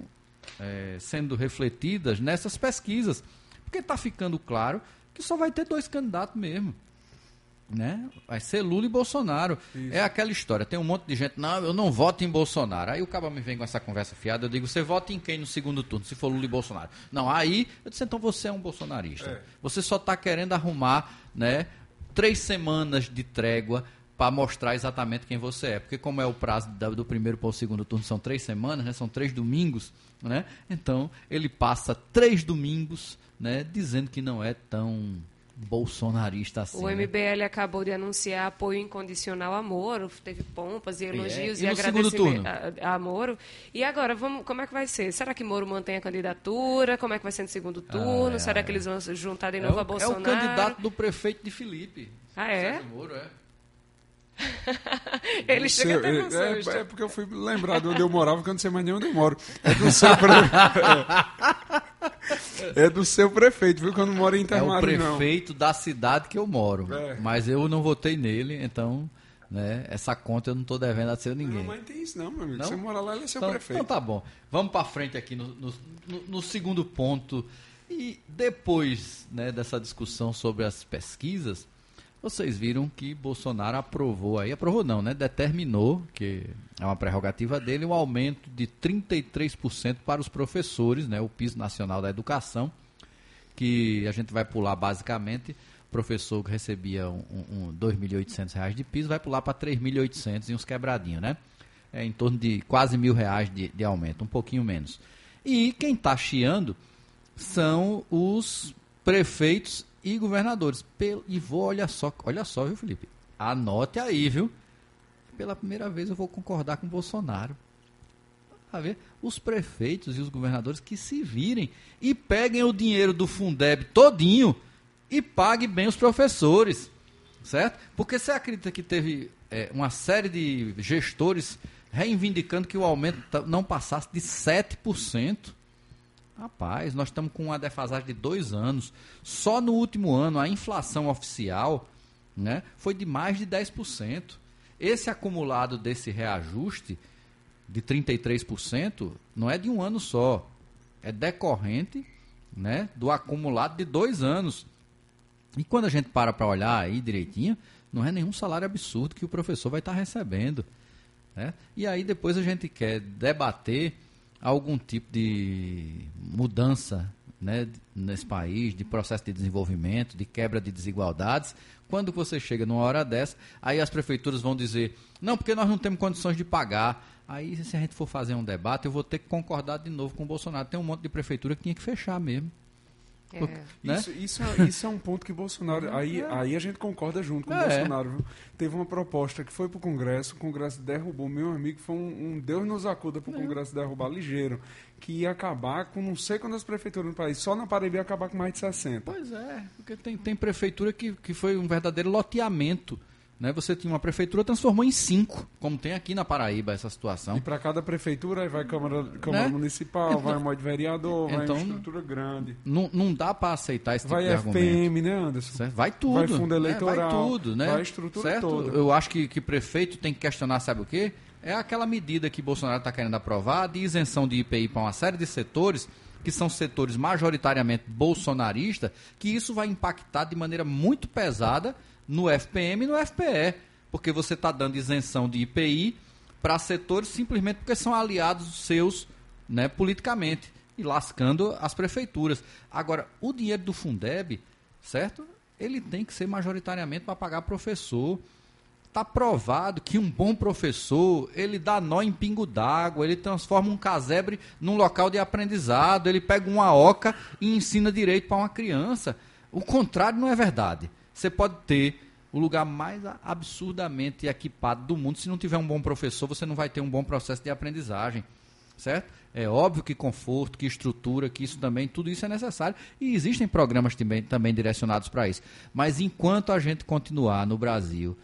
é, sendo refletidas nessas pesquisas. Porque está ficando claro que só vai ter dois candidatos mesmo. Né? Vai ser Lula e Bolsonaro. É aquela história. Tem um monte de gente, não, eu não voto em Bolsonaro. Aí o cara me vem com essa conversa fiada, eu digo, você vota em quem no segundo turno, se for Lula e Bolsonaro? Não, aí eu disse, então você é um bolsonarista. É. Você só está querendo arrumar né, três semanas de trégua para mostrar exatamente quem você é. Porque como é o prazo do primeiro para o segundo turno, são três semanas, né, são três domingos, né? Então ele passa três domingos né, dizendo que não é tão bolsonarista assim. O né? MBL acabou de anunciar apoio incondicional a Moro, teve pompas e elogios E e, no segundo agradecimento turno? a, a Moro. E agora, vamos, como é que vai ser? Será que Moro mantém a candidatura? Como é que vai ser no segundo turno? é, Será é. que eles vão se juntar de É novo o, a é Bolsonaro? o candidato do prefeito de Felipe. Ah, é? Moro, é. Ele Do chega seu- até é, é, é porque eu fui lembrar de onde eu morava, que eu não sei mais nem onde eu moro. É do seu, pre... é. Do seu prefeito, viu? Que eu não moro em É o Intermarim, não. prefeito da cidade que eu moro. É. Mas eu não votei nele, então né, essa conta eu não estou devendo a seu ninguém. Não, mas tem isso não, meu amigo. Não? Você mora lá, ele é seu Então, prefeito. então tá bom. Vamos para frente aqui no, no- no- no segundo ponto. E depois né, dessa discussão sobre as pesquisas, vocês viram que Bolsonaro aprovou aí, aprovou não, né? Determinou, que é uma prerrogativa dele, um aumento de 33% para os professores, né? O piso nacional da educação, que a gente vai pular basicamente. Professor que recebia um, um, um 2.800 reais de piso vai pular para 3.800 e uns quebradinhos, né? É em torno de quase mil reais de, de aumento, um pouquinho menos. E quem está chiando são os prefeitos e governadores. E vou, olha só, olha só, viu, Felipe? Anote aí, viu? Pela primeira vez eu vou concordar com o Bolsonaro. A ver, os prefeitos e os governadores que se virem e peguem o dinheiro do Fundeb todinho e paguem bem os professores, certo? Porque você acredita que teve é, uma série de gestores reivindicando que o aumento não passasse de 7%? Rapaz, nós estamos com uma defasagem de dois anos. Só no último ano a inflação oficial né, foi de mais de 10%. Esse acumulado desse reajuste de 33% não é de um ano só, é decorrente né, do acumulado de dois anos. E quando a gente para para olhar aí direitinho, não é nenhum salário absurdo que o professor vai estar recebendo. Né? E aí depois a gente quer debater algum tipo de mudança né, nesse país, de processo de desenvolvimento, de quebra de desigualdades. Quando você chega numa hora dessa, aí as prefeituras vão dizer, não, porque nós não temos condições de pagar. Aí, se a gente for fazer um debate, eu vou ter que concordar de novo com o Bolsonaro. Tem um monte de prefeitura que tinha que fechar mesmo. É. Né? Isso, isso, é, isso, é, um ponto que Bolsonaro. Aí, é. aí a gente concorda junto com o é. Bolsonaro. Viu? Teve uma proposta que foi para o Congresso, o Congresso derrubou. Meu amigo foi um, um Deus nos acuda para o Congresso derrubar ligeiro. Que ia acabar com não sei quantas prefeituras no país. Só na Paraíba ia acabar com mais de 60. Pois é, porque tem, tem prefeitura que, que foi um verdadeiro loteamento né, você tinha uma prefeitura, transformou em cinco, como tem aqui na Paraíba essa situação. E para cada prefeitura vai Câmara, Câmara né? Municipal, então, vai um de vereador, então, vai uma então, estrutura grande. Não, não dá para aceitar esse vai tipo de FPM, argumento. né, Anderson? Certo? Vai tudo. Vai fundo eleitoral. Né? Vai tudo, né? Vai estrutura certo? toda. Eu acho que, que prefeito tem que questionar, sabe o quê? É aquela medida que Bolsonaro está querendo aprovar de isenção de IPI para uma série de setores que são setores majoritariamente bolsonaristas, que isso vai impactar de maneira muito pesada no FPM e no FPE porque você está dando isenção de IPI para setores simplesmente porque são aliados seus né, politicamente e lascando as prefeituras. Agora, o dinheiro do Fundeb, certo? Ele tem que ser majoritariamente para pagar professor. Está provado que um bom professor, ele dá nó em pingo d'água, ele transforma um casebre num local de aprendizado, ele pega uma oca e ensina direito para uma criança. O contrário não é verdade. Você pode ter o lugar mais absurdamente equipado do mundo. Se não tiver um bom professor, você não vai ter um bom processo de aprendizagem. Certo? É óbvio que conforto, que estrutura, que isso também, tudo isso é necessário. E existem programas também, também direcionados para isso. Mas enquanto a gente continuar no Brasil,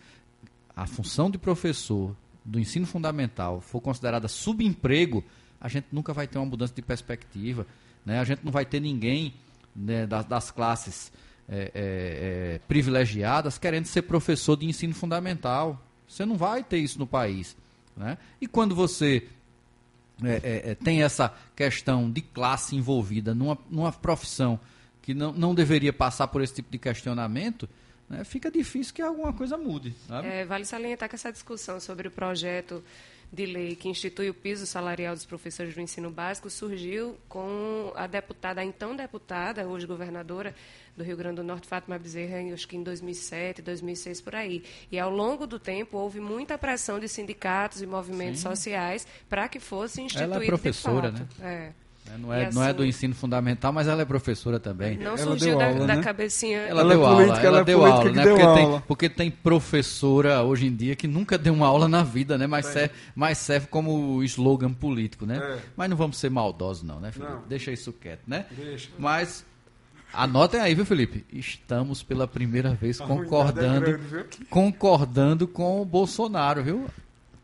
a função de professor do ensino fundamental for considerada subemprego, a gente nunca vai ter uma mudança de perspectiva. Né? A gente não vai ter ninguém né, das, das classes é, é, é, privilegiadas querendo ser professor de ensino fundamental. Você não vai ter isso no país. Né? E quando você é, é, é, tem essa questão de classe envolvida numa, numa profissão que não, não deveria passar por esse tipo de questionamento, né, fica difícil que alguma coisa mude. vale salientar que essa discussão sobre o projeto de lei que institui o piso salarial dos professores do ensino básico surgiu com a deputada, a então deputada, hoje governadora do Rio Grande do Norte, Fátima Bezerra, acho que em 2007, 2006, por aí. E ao longo do tempo houve muita pressão de sindicatos e movimentos Sim. sociais para que fosse instituído Ela é professora, né? É. É, não é, assim, não é do assim, ensino fundamental, mas ela é professora também. Não ela surgiu da, aula, da né? cabecinha. Ela, ela deu é política, aula, ela, ela é deu aula, né? Deu porque, aula. Tem, porque tem professora hoje em dia que nunca deu uma aula na vida, né? Mas, serve, mas serve como slogan político, né? É. Mas não vamos ser maldosos, não, né, Felipe? Não. Deixa isso quieto, né? Deixa. Mas Anotem aí, viu, Felipe? Estamos pela primeira vez concordando, é grande, concordando com o Bolsonaro, viu?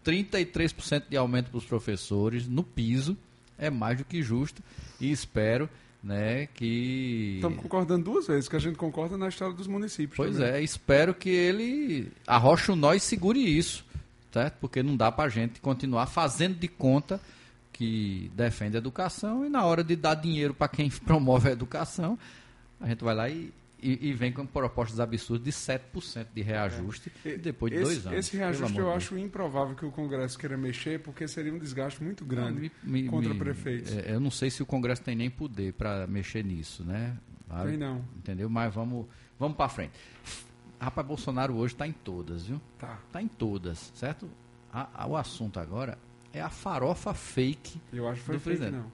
33% de aumento para os professores no piso é mais do que justo e espero né, que... Estamos concordando duas vezes, que a gente concorda na história dos municípios. Pois também. é, espero que ele arroche o nó e segure isso, certo? Porque não dá para a gente continuar fazendo de conta que defende a educação e na hora de dar dinheiro para quem promove a educação, a gente vai lá e, e, e, vem com propostas absurdas de 7% de reajuste é. depois de esse, dois anos. Esse reajuste eu acho improvável que o Congresso queira mexer, porque seria um desgaste muito grande me, me, contra me, prefeitos. É, eu não sei se o Congresso tem nem poder para mexer nisso, né? sabe? Tem não. Entendeu? Mas vamos, vamos para frente. Rapaz, Bolsonaro hoje está em todas, viu? Tá. Está em todas, certo? A- a- o assunto agora é a farofa fake Eu acho que foi do fake, presidente. não.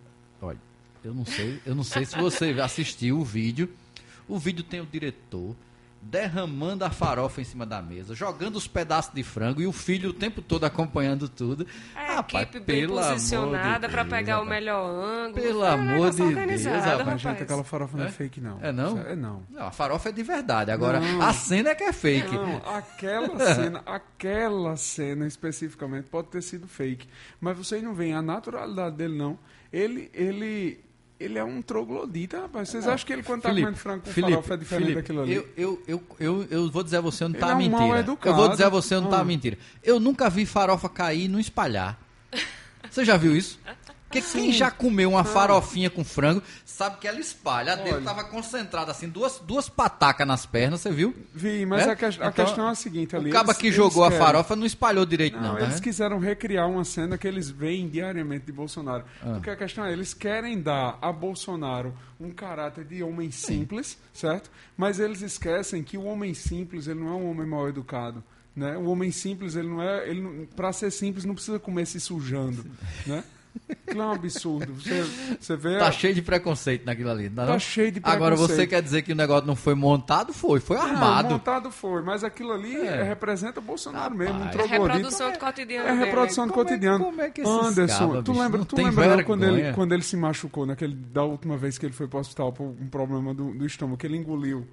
Olha, eu não sei, eu não sei se você assistiu o vídeo. O vídeo tem o diretor derramando a farofa em cima da mesa, jogando os pedaços de frango e o filho o tempo todo acompanhando tudo. A Rapaz, equipe bem posicionada de para pegar o rapaz. melhor ângulo. Pelo amor de Deus, rapaz. Mas, gente, aquela farofa não é, É? fake, não. É não? É não. Não, a farofa é de verdade. Agora, Não. a cena é que é fake. Não, aquela cena, aquela cena especificamente pode ter sido fake. Mas vocês não veem a naturalidade dele, não. Ele, ele, ele é um troglodita, rapaz. Vocês acham que ele, quando tá Felipe, comendo frango com Felipe, farofa, é diferente Felipe, daquilo ali? Eu, eu, eu, eu, eu vou dizer a você onde Ele tá é um mentira. educado. Eu vou dizer a você onde tá Ah. a mentira. Eu nunca vi farofa cair e não espalhar. Você já viu isso? Porque quem já comeu uma farofinha com frango sabe que ela espalha. A dele Olha. tava concentrada assim, duas, duas patacas nas pernas, você viu? Vi, mas É? a, que- a Então, questão é a seguinte ali. O caba que jogou a querem- farofa não espalhou direito, não. Não, eles vendo? quiseram recriar uma cena que eles veem diariamente de Bolsonaro. Ah. Porque a questão é, eles querem dar a Bolsonaro um caráter de homem simples, certo? Mas eles esquecem que o homem simples, ele não é um homem mal educado. Né? O homem simples, ele não é. Ele para ser simples, não precisa comer se sujando. Né? Aquilo é um absurdo. Você, você vê. Tá a- cheio de preconceito naquilo ali. Não é Tá não? cheio de Agora você preconceito. quer dizer que o negócio não foi montado? Foi, foi Não, armado. montado foi, mas aquilo ali É. representa Bolsonaro mesmo, um Rapaz. É reprodução do cotidiano É dele. reprodução do Como é- cotidiano. como é que esses Anderson, cabas, tu lembra, não tu lembra não, quando, ele, quando ele se machucou, naquele, da última vez que ele foi para o hospital por um problema do, do estômago, que ele engoliu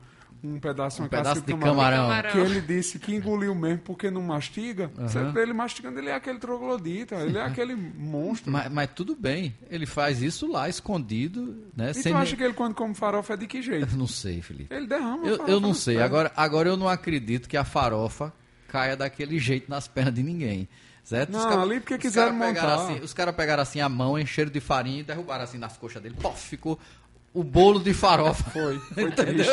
um pedaço, Um uma pedaço casca de camarão. Camarão. Que ele disse que engoliu mesmo porque não mastiga. Você vê ele mastigando, ele é aquele troglodita, ele é aquele monstro. Mas, mas tudo bem, ele faz isso lá, escondido, né? e sem tu acha nem- que ele quando come farofa é de que jeito? Não sei, Felipe. Ele derrama Eu, eu não sei. Agora, agora eu não acredito que a farofa caia daquele jeito nas pernas de ninguém. Certo? Não, cara- ali porque os quiseram montar. Assim, os caras pegaram assim a mão, encheram de farinha e derrubaram assim nas coxas dele. Pof, ficou o bolo de farofa. Foi, foi triste.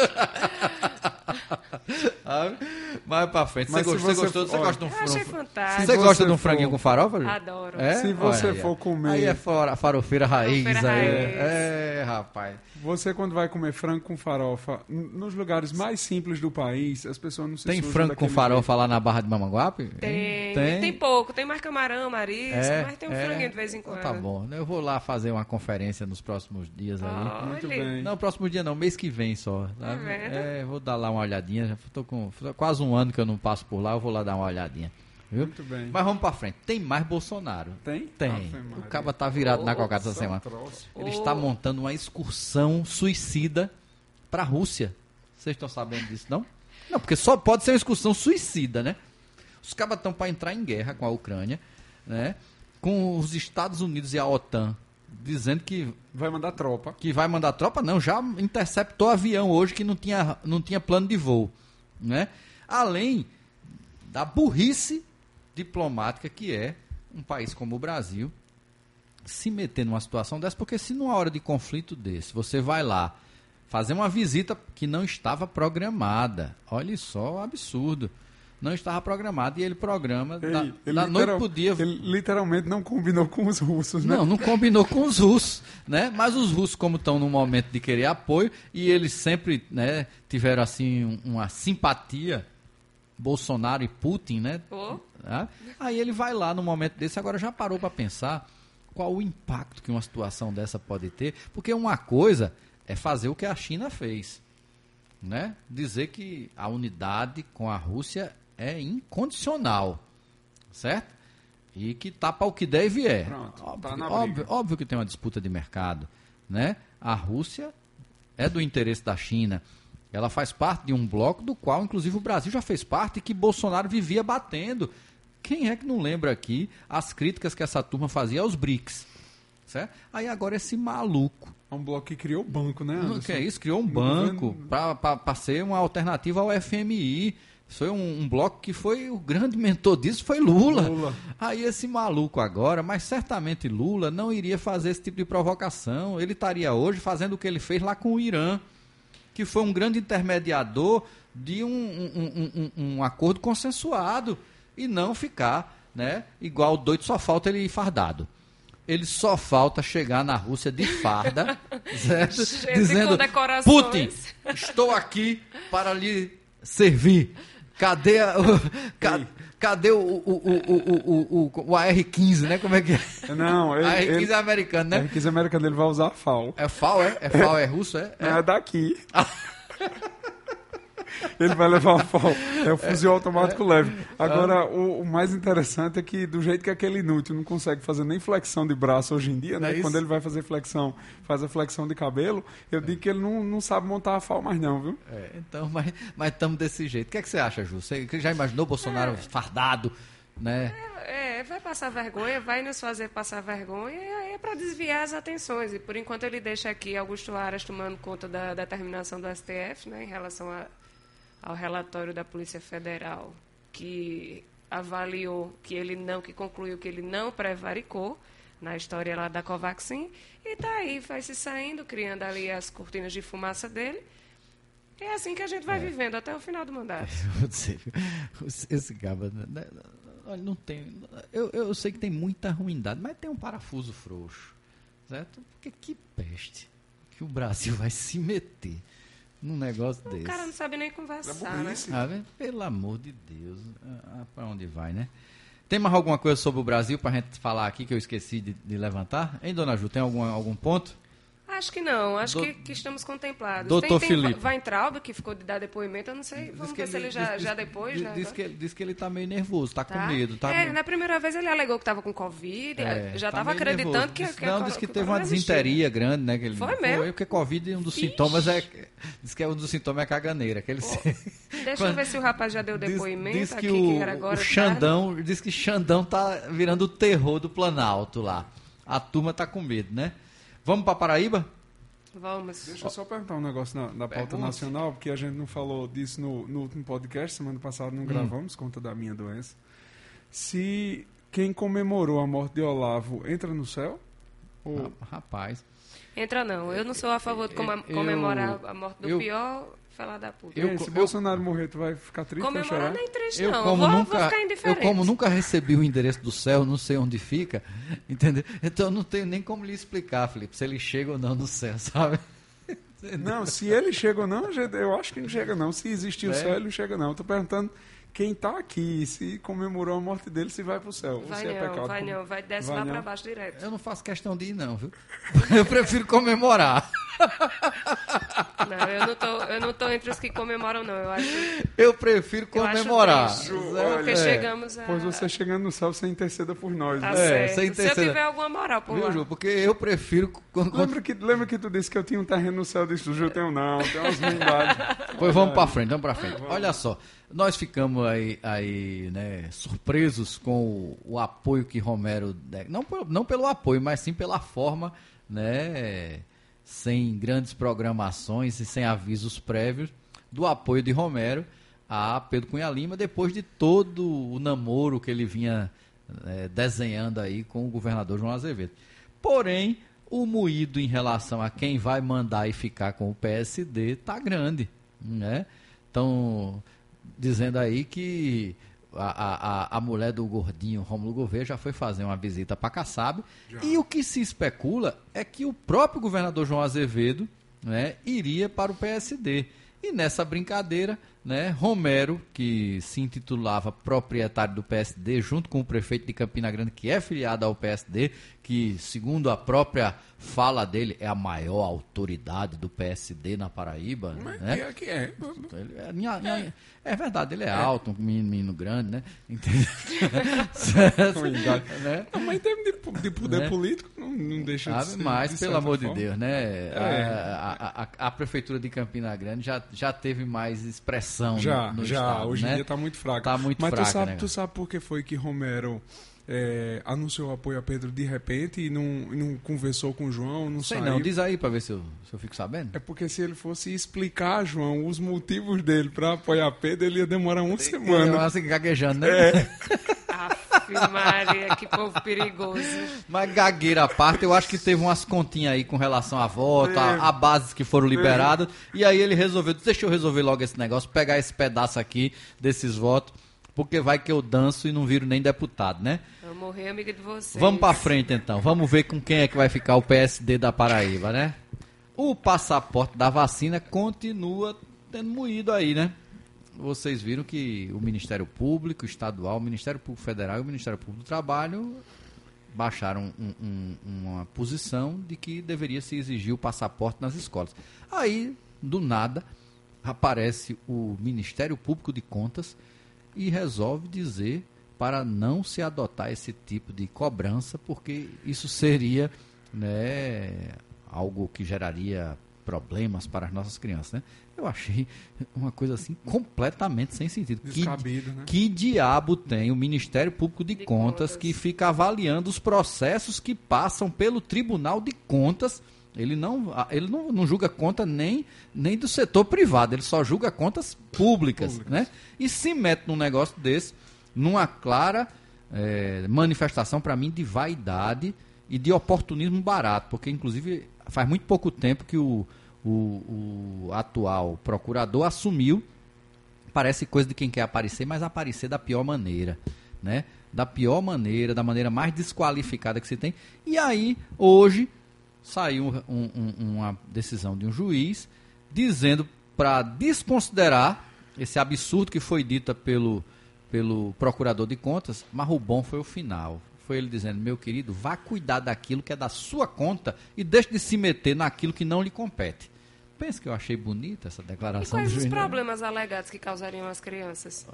Sabe? Mais pra frente. Mas você, se gostou, você você- gostou? Você gosta de um Eu achei frango? fantástico. Você gosta de um franguinho com farofa, Ju? Adoro. É? Se você Olha for comer- Aí é fora, farofeira raiz Farofeira aí. raiz. É, rapaz. Você, quando vai comer frango com farofa, nos lugares mais simples do país, as pessoas não se Tem frango com farofa lá na Barra de Mamanguape? Tem, Tem. tem. pouco. Tem mais camarão, marisco, É, mas tem um é. franguinho de vez em Então quando. Tá bom. Eu vou lá fazer uma conferência nos próximos dias aí. Muito bem. Não, próximo dia não, mês que vem só. sabe? vendo? É, vou dar lá uma olhadinha. Já tô com quase um ano que eu não passo por lá, eu vou lá dar uma olhadinha. Viu? Muito bem. Mas vamos pra frente. Tem mais Bolsonaro. Tem? Tem. Ave o caba tá virado na cocada essa semana. troço. Ele Oh. está montando uma excursão suicida pra Rússia. Vocês estão sabendo disso, não? Não, porque só pode ser uma excursão suicida, né? Os cabas estão para entrar em guerra com a Ucrânia, né? Com os Estados Unidos e a OTAN dizendo que Vai mandar tropa. que vai mandar tropa, não, já interceptou avião hoje que não tinha, não tinha plano de voo, né? Além da burrice diplomática que é um país como o Brasil se meter numa situação dessa, porque se numa hora de conflito desse, você vai lá fazer uma visita que não estava programada, olha só o absurdo, não estava programada e ele programa da, Ei, da noite pro dia Ele literalmente não combinou com os russos, né? não, não combinou com os russos, né? Mas os russos, como estão num momento de querer apoio, e eles sempre né, tiveram assim um- uma simpatia, Bolsonaro e Putin, né? Tá? Aí ele vai lá no momento desse, agora já parou para pensar qual o impacto que uma situação dessa pode ter, porque uma coisa é fazer o que a China fez, né? Dizer que a unidade com a Rússia é incondicional, certo? E que tapa o que der e vier. Pronto, óbvio, tá óbvio, óbvio que tem uma disputa de mercado, né? A Rússia é do interesse da China. Ela faz parte de um bloco do qual, inclusive, o Brasil já fez parte e que Bolsonaro vivia batendo. Quem é que não lembra aqui as críticas que essa turma fazia aos BRICS? Certo? Aí agora esse maluco, É um bloco que criou o banco, né, Anderson? que é isso, criou um banco para ser uma alternativa ao FMI. Foi um, um bloco que foi o grande mentor disso, foi Lula. Lula. Aí esse maluco agora, mas certamente Lula não iria fazer esse tipo de provocação. Ele estaria hoje fazendo o que ele fez lá com o Irã, que foi um grande intermediador de um, um- um- acordo consensuado e não ficar, né, igual doido só falta ele ir fardado. ele só falta chegar na Rússia de farda, certo? Dizendo. Putin, estou aqui para lhe servir. Cadê, a- o, ca- cadê o, o, o, o, o, o, o AR-15, né? Como é que é? Não, ele, AR-15 ele, é americano, né? ele quis americano, ele vai usar a FAO. É FAO, é? É FAO, é russo, é? É, daqui. Ele vai levar a FAO. É o fuzil automático leve. Agora, o, o mais interessante é que, do jeito que aquele inútil não consegue fazer nem flexão de braço hoje em dia, é né? isso? Quando ele vai fazer flexão, faz a flexão de cabelo, eu digo que ele não, não sabe montar a FAO mais não, viu? É, então, mas estamos desse jeito. O que, é que você acha, Ju? Você já imaginou Bolsonaro fardado, né? É, vai passar vergonha, vai nos fazer passar vergonha, e aí é para desviar as atenções. E por enquanto ele deixa aqui Augusto Aras tomando conta da determinação do STF, né, em relação a- ao relatório da Polícia Federal, que avaliou que ele não, que concluiu que ele não prevaricou na história lá da Covaxin, e tá aí, vai se saindo, criando ali as cortinas de fumaça dele. É assim que a gente vai vivendo até o final do mandato. Esse caba, né, olha, não tem. Eu, eu sei que tem muita ruindade, mas tem um parafuso frouxo, certo? Porque que peste que o Brasil vai se meter num negócio O desse. cara não sabe nem conversar, né? burrice. Ah, velho, pelo amor de Deus, ah, pra onde vai, né? Tem mais alguma coisa sobre o Brasil pra gente falar aqui que eu esqueci de, de levantar? Hein, dona Ju, tem algum, algum ponto? Acho que não, acho Do- que, que estamos contemplados. Doutor tem, tem Felipe. Weintraub, que ficou de dar depoimento, eu não sei, vamos ver se ele já, diz- já diz- depois, diz, né? Diz que, ele- diz que ele tá meio nervoso, tá, Tá. com medo. Tá, É, na primeira vez ele alegou que estava com Covid, É, já tá estava meio acreditando nervoso. que, que Não, a disse que cor- teve uma desinteria grande, né? Que ele, Foi mesmo? porque Covid, um dos Ixi. sintomas é. Diz que é um dos sintomas é a caganeira. Que ele se- Deixa Quando- eu ver se o rapaz já deu diz, depoimento diz aqui, que que, o, era agora. o Xandão, diz que Xandão tá virando o terror do Planalto lá. A turma tá com medo, né? Vamos pra Paraíba? Vamos. Deixa eu só perguntar um negócio na, na pauta Pergunte. nacional, porque a gente não falou disso no, no último podcast, semana passada Hum. não gravamos, conta da minha doença. Se quem comemorou a morte de Olavo entra no céu? Ou... Rapaz. Entra não, eu não sou a favor de comem- Eu- comemorar a morte do eu- pior falar da puta. eu- Ei, se eu- Bolsonaro morrer, tu vai ficar triste, Comemorar chorar? nem triste Eu não, como, vou, nunca, vou ficar eu indiferente. como nunca recebi o endereço do céu, não sei onde fica, entendeu? Então eu não tenho nem como lhe explicar, Felipe, se ele chega ou não no céu, sabe? Não, se ele chega ou não, eu acho que não chega não. Se existir o É? céu, ele não chega não. Eu tô perguntando quem tá aqui, se comemorou a morte dele, se vai pro céu. ou Vai se é não, pecado. vai não, vai desce Vai lá não. pra baixo direto. Eu não faço questão de ir, não, viu? Eu prefiro comemorar. Não, eu não, tô, eu não tô entre os que comemoram, não. Eu acho, Eu prefiro eu acho comemorar. Olha, porque é. chegamos a... Pois você chegando no céu, você interceda por nós. Tá né? É, Se eu tiver alguma moral por Viu, lá. Ju? Porque eu prefiro. Lembra que, lembra que tu disse que eu tinha um terreno no céu? Disse, eu tenho não, tem umas. Pois vamos pra frente, vamos pra frente. Olha só, nós ficamos aí, aí né, surpresos com o, o apoio que Romero. Não, não pelo apoio, mas sim pela forma, né? Sem grandes programações e sem avisos prévios, do apoio de Romero a Pedro Cunha Lima, depois de todo o namoro que ele vinha eh, desenhando aí com o governador João Azevedo. Porém, o moído em relação a quem vai mandar e ficar com o PSD está grande. Né? Estão dizendo aí que a, a, a mulher do gordinho Romulo Gouveia já foi fazer uma visita para Kassab. E o que se especula é que o próprio governador João Azevedo né, iria para o PSD. E nessa brincadeira, né, Romero, que se intitulava proprietário do PSD, junto com o prefeito de Campina Grande, que é filiado ao PSD, que, segundo a própria fala dele, é a maior autoridade do PSD na Paraíba. Mas né? é que é. Ele é, nha- nha- é verdade, ele é, alto, um menino, menino grande, né? Entendeu? Né? Não, mas em termos de, de poder Né? político, não, não deixa de Sabe, ser. mas, de pelo amor de forma. Deus, né? É. A, a- a- a prefeitura de Campina Grande já, já teve mais expressão Já, no, no já. estado, hoje né? em dia tá muito fraco. Tá muito Mas fraca, tu sabe, né, tu sabe por que foi que Romero é, anunciou apoio a Pedro de repente e não, não conversou com o João, não Sei saiu? não, diz aí pra ver se eu, se eu fico sabendo. É porque se ele fosse explicar, João, os motivos dele pra apoiar Pedro, ele ia demorar uma semana. assim, gaguejando, né? É. Aff, Maria, que povo perigoso. Mas gagueira à parte, eu acho que teve umas continhas aí com relação à voto, Teve. a, a bases que foram liberadas. E aí ele resolveu, deixa eu resolver logo esse negócio, pegar esse pedaço aqui desses votos porque vai que eu danço e não viro nem deputado, né? Eu morrer amiga de vocês. Vamos para frente então. Vamos ver com quem é que vai ficar o PSD da Paraíba, né? O passaporte da vacina continua tendo moído aí, né? Vocês viram que o Ministério Público Estadual, o Ministério Público Federal e o Ministério Público do Trabalho baixaram um, um, uma posição de que deveria se exigir o passaporte nas escolas. Aí, do nada, aparece o Ministério Público de Contas e resolve dizer para não se adotar esse tipo de cobrança, porque isso seria né, algo que geraria problemas para as nossas crianças. Né? Eu achei uma coisa assim completamente sem sentido. Descabido, que, né? que diabo tem o Ministério Público de, De Contas, Contas. que fica avaliando os processos que passam pelo Tribunal de Contas? Ele não, ele não, não julga conta nem, nem do setor privado, ele só julga contas públicas, Públicas. né? E se mete num negócio desse, numa clara eh, manifestação, para mim, de vaidade e de oportunismo barato, porque, inclusive, faz muito pouco tempo que o, o, o atual procurador assumiu parece coisa de quem quer aparecer, mas aparecer da pior maneira, né? Da pior maneira, da maneira mais desqualificada que se tem. E aí, hoje, saiu um- um- uma decisão de um juiz dizendo para desconsiderar esse absurdo que foi dita pelo, pelo procurador de contas, mas o bom foi o final. Foi ele dizendo, meu querido, vá cuidar daquilo que é da sua conta e deixe de se meter naquilo que não lhe compete. Pensa que eu achei bonita essa E declaração quais do os juiz. né? problemas alegados que causariam às crianças?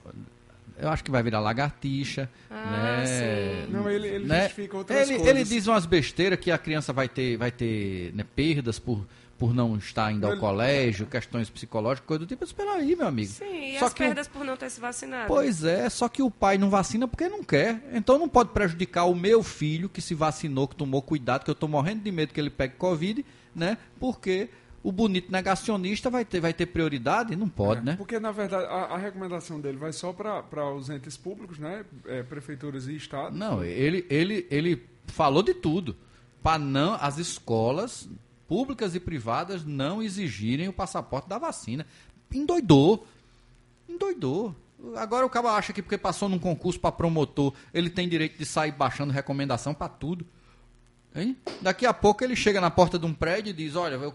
Eu acho que vai virar lagartixa. Ah, né? sim. Não, ele, ele né? justifica outras ele, coisas. ele diz umas besteiras que a criança vai ter, vai ter né, perdas por, por não estar indo ao Ele- colégio, questões psicológicas, coisa do tipo. Espera aí, meu amigo. Sim, e Só as que o- perdas por não ter se vacinado? Pois é, só que o pai não vacina porque não quer. Então não pode prejudicar o meu filho que se vacinou, que tomou cuidado, que eu estou morrendo de medo que ele pegue Covid, né? Porque o bonito negacionista vai ter, vai ter prioridade? Não pode, É, né? Porque, na verdade, a, a recomendação dele vai só para os entes públicos, né? É, prefeituras e estados. Não, ele, ele, ele falou de tudo. Para não as escolas públicas e privadas não exigirem o passaporte da vacina. Endoidou. Endoidou. Agora o cara acha que porque passou num concurso para promotor, ele tem direito de sair baixando recomendação para tudo. Hein? Daqui a pouco ele chega na porta de um prédio e diz: Olha, eu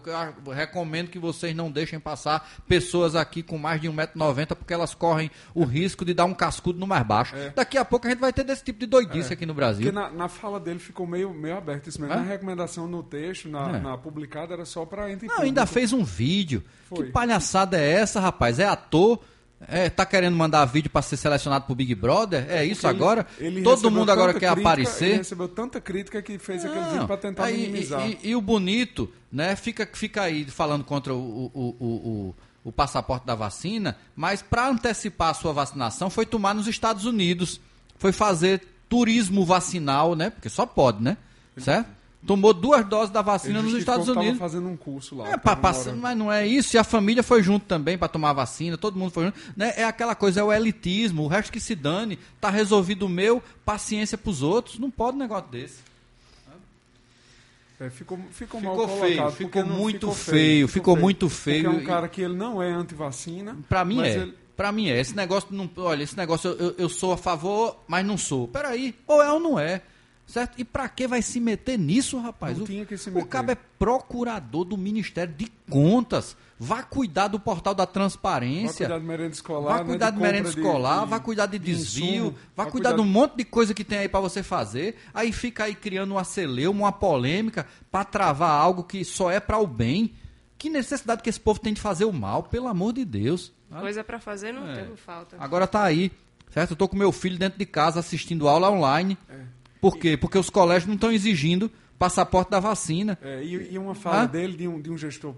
recomendo que vocês não deixem passar pessoas aqui com mais de 1,90m porque elas correm o risco de dar um cascudo no mais baixo. É. Daqui a pouco a gente vai ter desse tipo de doidice aqui no Brasil. Porque na, na fala dele ficou meio, meio aberto isso mesmo. É? Na recomendação no texto, na, É. na publicada, era só para ente Não, ainda fez um vídeo. Foi. Que palhaçada é essa, rapaz? É ator? É, tá querendo mandar vídeo para ser selecionado pro Big Brother? É isso Porque ele- agora? ele Todo mundo agora quer crítica, Ele aparecer? recebeu tanta crítica que fez aquele Não. vídeo para tentar Aí, minimizar. E, e- e o bonito, né? Fica, fica aí falando contra o, o, o, o, o- o passaporte da vacina, mas para antecipar a sua vacinação foi tomar nos Estados Unidos. Foi fazer turismo vacinal, né? Porque só pode, né? Certo? Tomou duas doses da vacina nos Estados Unidos. fazendo um curso lá. É, pra, morando. mas não é isso. E a família foi junto também para tomar a vacina, todo mundo foi junto. Né? É aquela coisa, é o elitismo, o resto que se dane. Tá resolvido o meu, paciência pros outros. Não pode um negócio desse. É, ficou, ficou, Ficou mal feio, colocado, ficou porque não- muito feio, ficou muito feio Porque é um cara que ele não é anti-vacina. Pra mim é. ele- Pra mim é. Esse negócio não. Olha, esse negócio eu- eu sou a favor, mas não sou. Peraí, ou é ou não é. Certo? E pra que vai se meter nisso, rapaz? Não o, tinha que se o meter. cabo é procurador do Ministério de Contas. Vá cuidar do portal da Vai transparência. cuidar de merenda escolar. Vá né, cuidar de, compra merenda escolar, vá cuidar de, desvio, insumo, vá vai cuidar de um monte de coisa que tem aí pra você fazer. Aí fica aí criando uma celeuma, uma polêmica pra travar algo que só é pra o bem. Que necessidade que esse povo tem de fazer o mal, pelo amor de Deus. Coisa pra fazer não É. tem falta. Agora tá aí, certo? Eu tô com meu filho dentro de casa assistindo aula online. É. Por quê? Porque os colégios não estão exigindo passaporte da vacina. É, e, e uma fala Ah? dele de um, de um gestor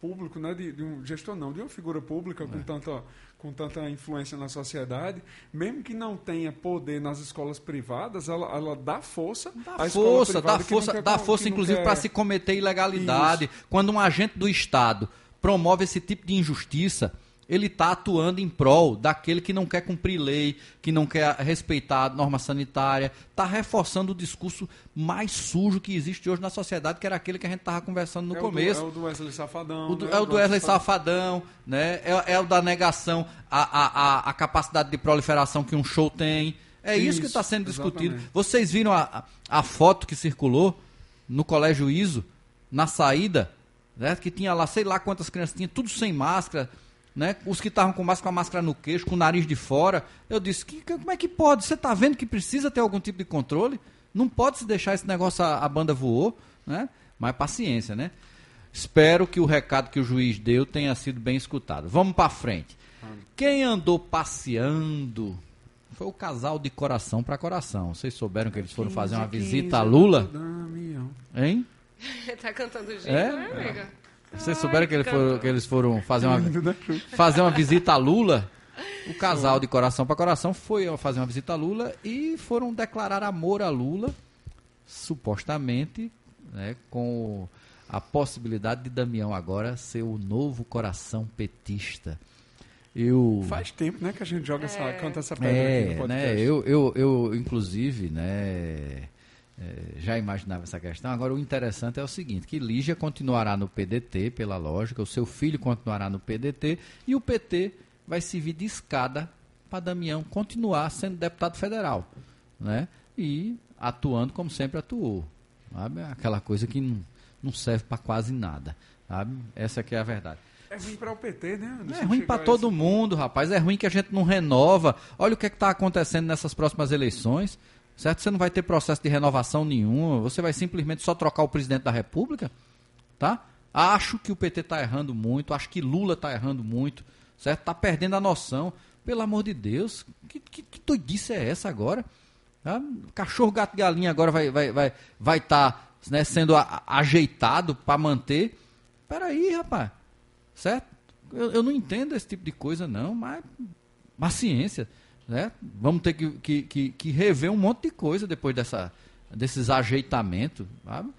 público, né, de, de um gestor não, de uma figura pública É. com, tanta, com tanta influência na sociedade, mesmo que não tenha poder nas escolas privadas, ela, ela dá força escola Força, dá força, dá força inclusive para se cometer ilegalidade. Quando um agente do Estado promove esse tipo de injustiça, ele está atuando em prol daquele que não quer cumprir lei, que não quer respeitar a norma sanitária, está reforçando o discurso mais sujo que existe hoje na sociedade, que era aquele que a gente estava conversando no é começo. O do, é o do Wesley Safadão. O do, né? é o do Wesley Safadão, né? É, é o da negação à, à, à, à capacidade de proliferação que um show tem. É isso, Isso, que está sendo discutido. exatamente. Vocês viram a, a, a foto que circulou no Colégio ISO, na saída, né? que tinha lá, sei lá quantas crianças tinha, tudo sem máscara, né? Os que estavam com máscara, com a máscara no queixo, com o nariz de fora. Eu disse, que, que- como é que pode? Você está vendo que precisa ter algum tipo de controle? Não pode se deixar esse negócio, a, a banda voou, né? Mas paciência, né? Espero que o recado que o juiz deu tenha sido bem escutado. Vamos para frente. Quem andou passeando foi o casal de coração para coração. Vocês souberam que eles foram fazer uma 15, visita a Lula? Hein? tá cantando jingle, É? né, amiga? Vocês souberam que, ele que eles foram fazer uma, né, fazer uma visita a Lula? O casal de coração para coração foi fazer uma visita a Lula e foram declarar amor a Lula, supostamente, né, com a possibilidade de Damião agora ser o novo coração petista. Eu Faz tempo, né, que a gente joga essa, canta essa pedra aqui é, no podcast. né? Eu, eu, eu inclusive, né, é, já imaginava essa questão. Agora, o interessante é o seguinte, que Lígia continuará no PDT, pela lógica, o seu filho continuará no PDT, e o PT vai servir de escada para Damião continuar sendo deputado federal, né? E atuando como sempre atuou, sabe? Aquela coisa que não, não serve para quase nada, sabe? Essa que é a verdade. É ruim para o PT, né? Anderson? É ruim para todo esse- mundo, rapaz. É ruim que a gente não renova. Olha o que está acontecendo nessas próximas eleições. Certo? Você não vai ter processo de renovação nenhum. Você vai simplesmente só trocar o presidente da República. Tá? Acho que o PT está errando muito. Acho que Lula está errando muito. Certo? Está perdendo a noção. Pelo amor de Deus. Que, que, que doidice é essa agora? Tá? Cachorro, gato e galinha agora vai estar vai, vai, vai tá, né, sendo a- ajeitado para manter. Peraí, rapaz. Certo? Eu, eu não entendo esse tipo de coisa, não, mas paciência. Né? Vamos ter que, que, que, que rever um monte de coisa depois dessa, desses ajeitamentos. sabe?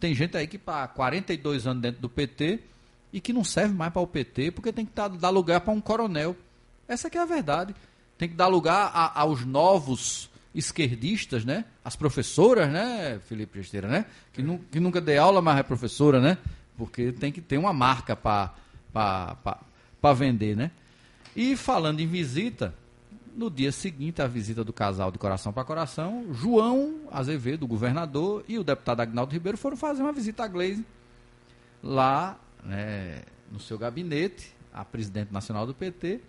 Tem gente aí que está 42 anos dentro do PT e que não serve mais para o PT porque tem que dar, dar lugar para um coronel. Essa é a verdade. Tem que dar lugar a- aos novos esquerdistas, né? As professoras, né, Felipe Gesteira, né? Que, nu- que nunca dei aula, mas é professora, né? Porque tem que ter uma marca para vender, né? E falando em visita, no dia seguinte, a visita do casal de coração para coração, João Azevedo, o governador, e o deputado Agnaldo Ribeiro foram fazer uma visita à Glaze lá né, no seu gabinete, a presidente nacional do PT,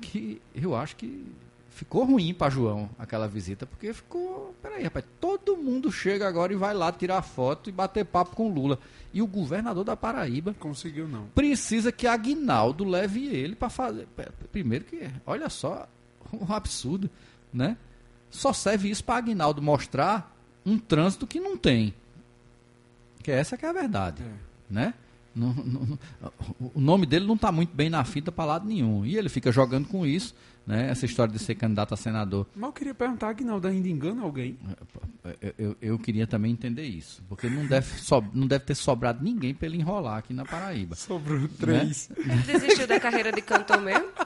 que eu acho que ficou ruim para João aquela visita, porque ficou. Peraí, rapaz, todo mundo chega agora e vai lá tirar foto e bater papo com Lula. E o governador da Paraíba Conseguiu, não. precisa que Aguinaldo leve ele para fazer. Primeiro que, olha só, um absurdo, né? Só serve isso para Aguinaldo mostrar um trânsito que não tem. Que essa que é a verdade, É. né? Não- não- não- o nome dele não está muito bem na fita para lado nenhum. E ele fica jogando com isso, né? Essa história de ser candidato a senador. Mas eu queria perguntar, Aguinaldo ainda engana alguém? Eu, eu- eu queria também entender isso. Porque não deve, so- não deve ter sobrado ninguém para ele enrolar aqui na Paraíba. Sobrou três. Ele desistiu da carreira de cantor mesmo?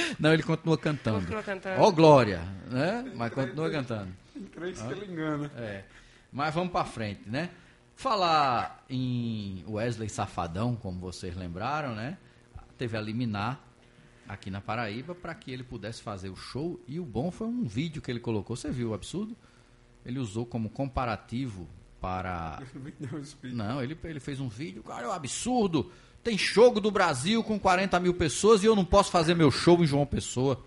Não, ele continua cantando. Continua cantando. Ó glória, né? Mas continua cantando. Três que ele engana. É. Mas vamos pra frente, né? Falar em Wesley Safadão, como vocês lembraram, né? Teve a liminar aqui na Paraíba para que ele pudesse fazer o show. E o bom foi um vídeo que ele colocou. Você viu o absurdo? Ele usou como comparativo para não, ele, ele fez um vídeo, cara, é um absurdo. Tem show do Brasil com 40 mil pessoas e eu não posso fazer meu show em João Pessoa.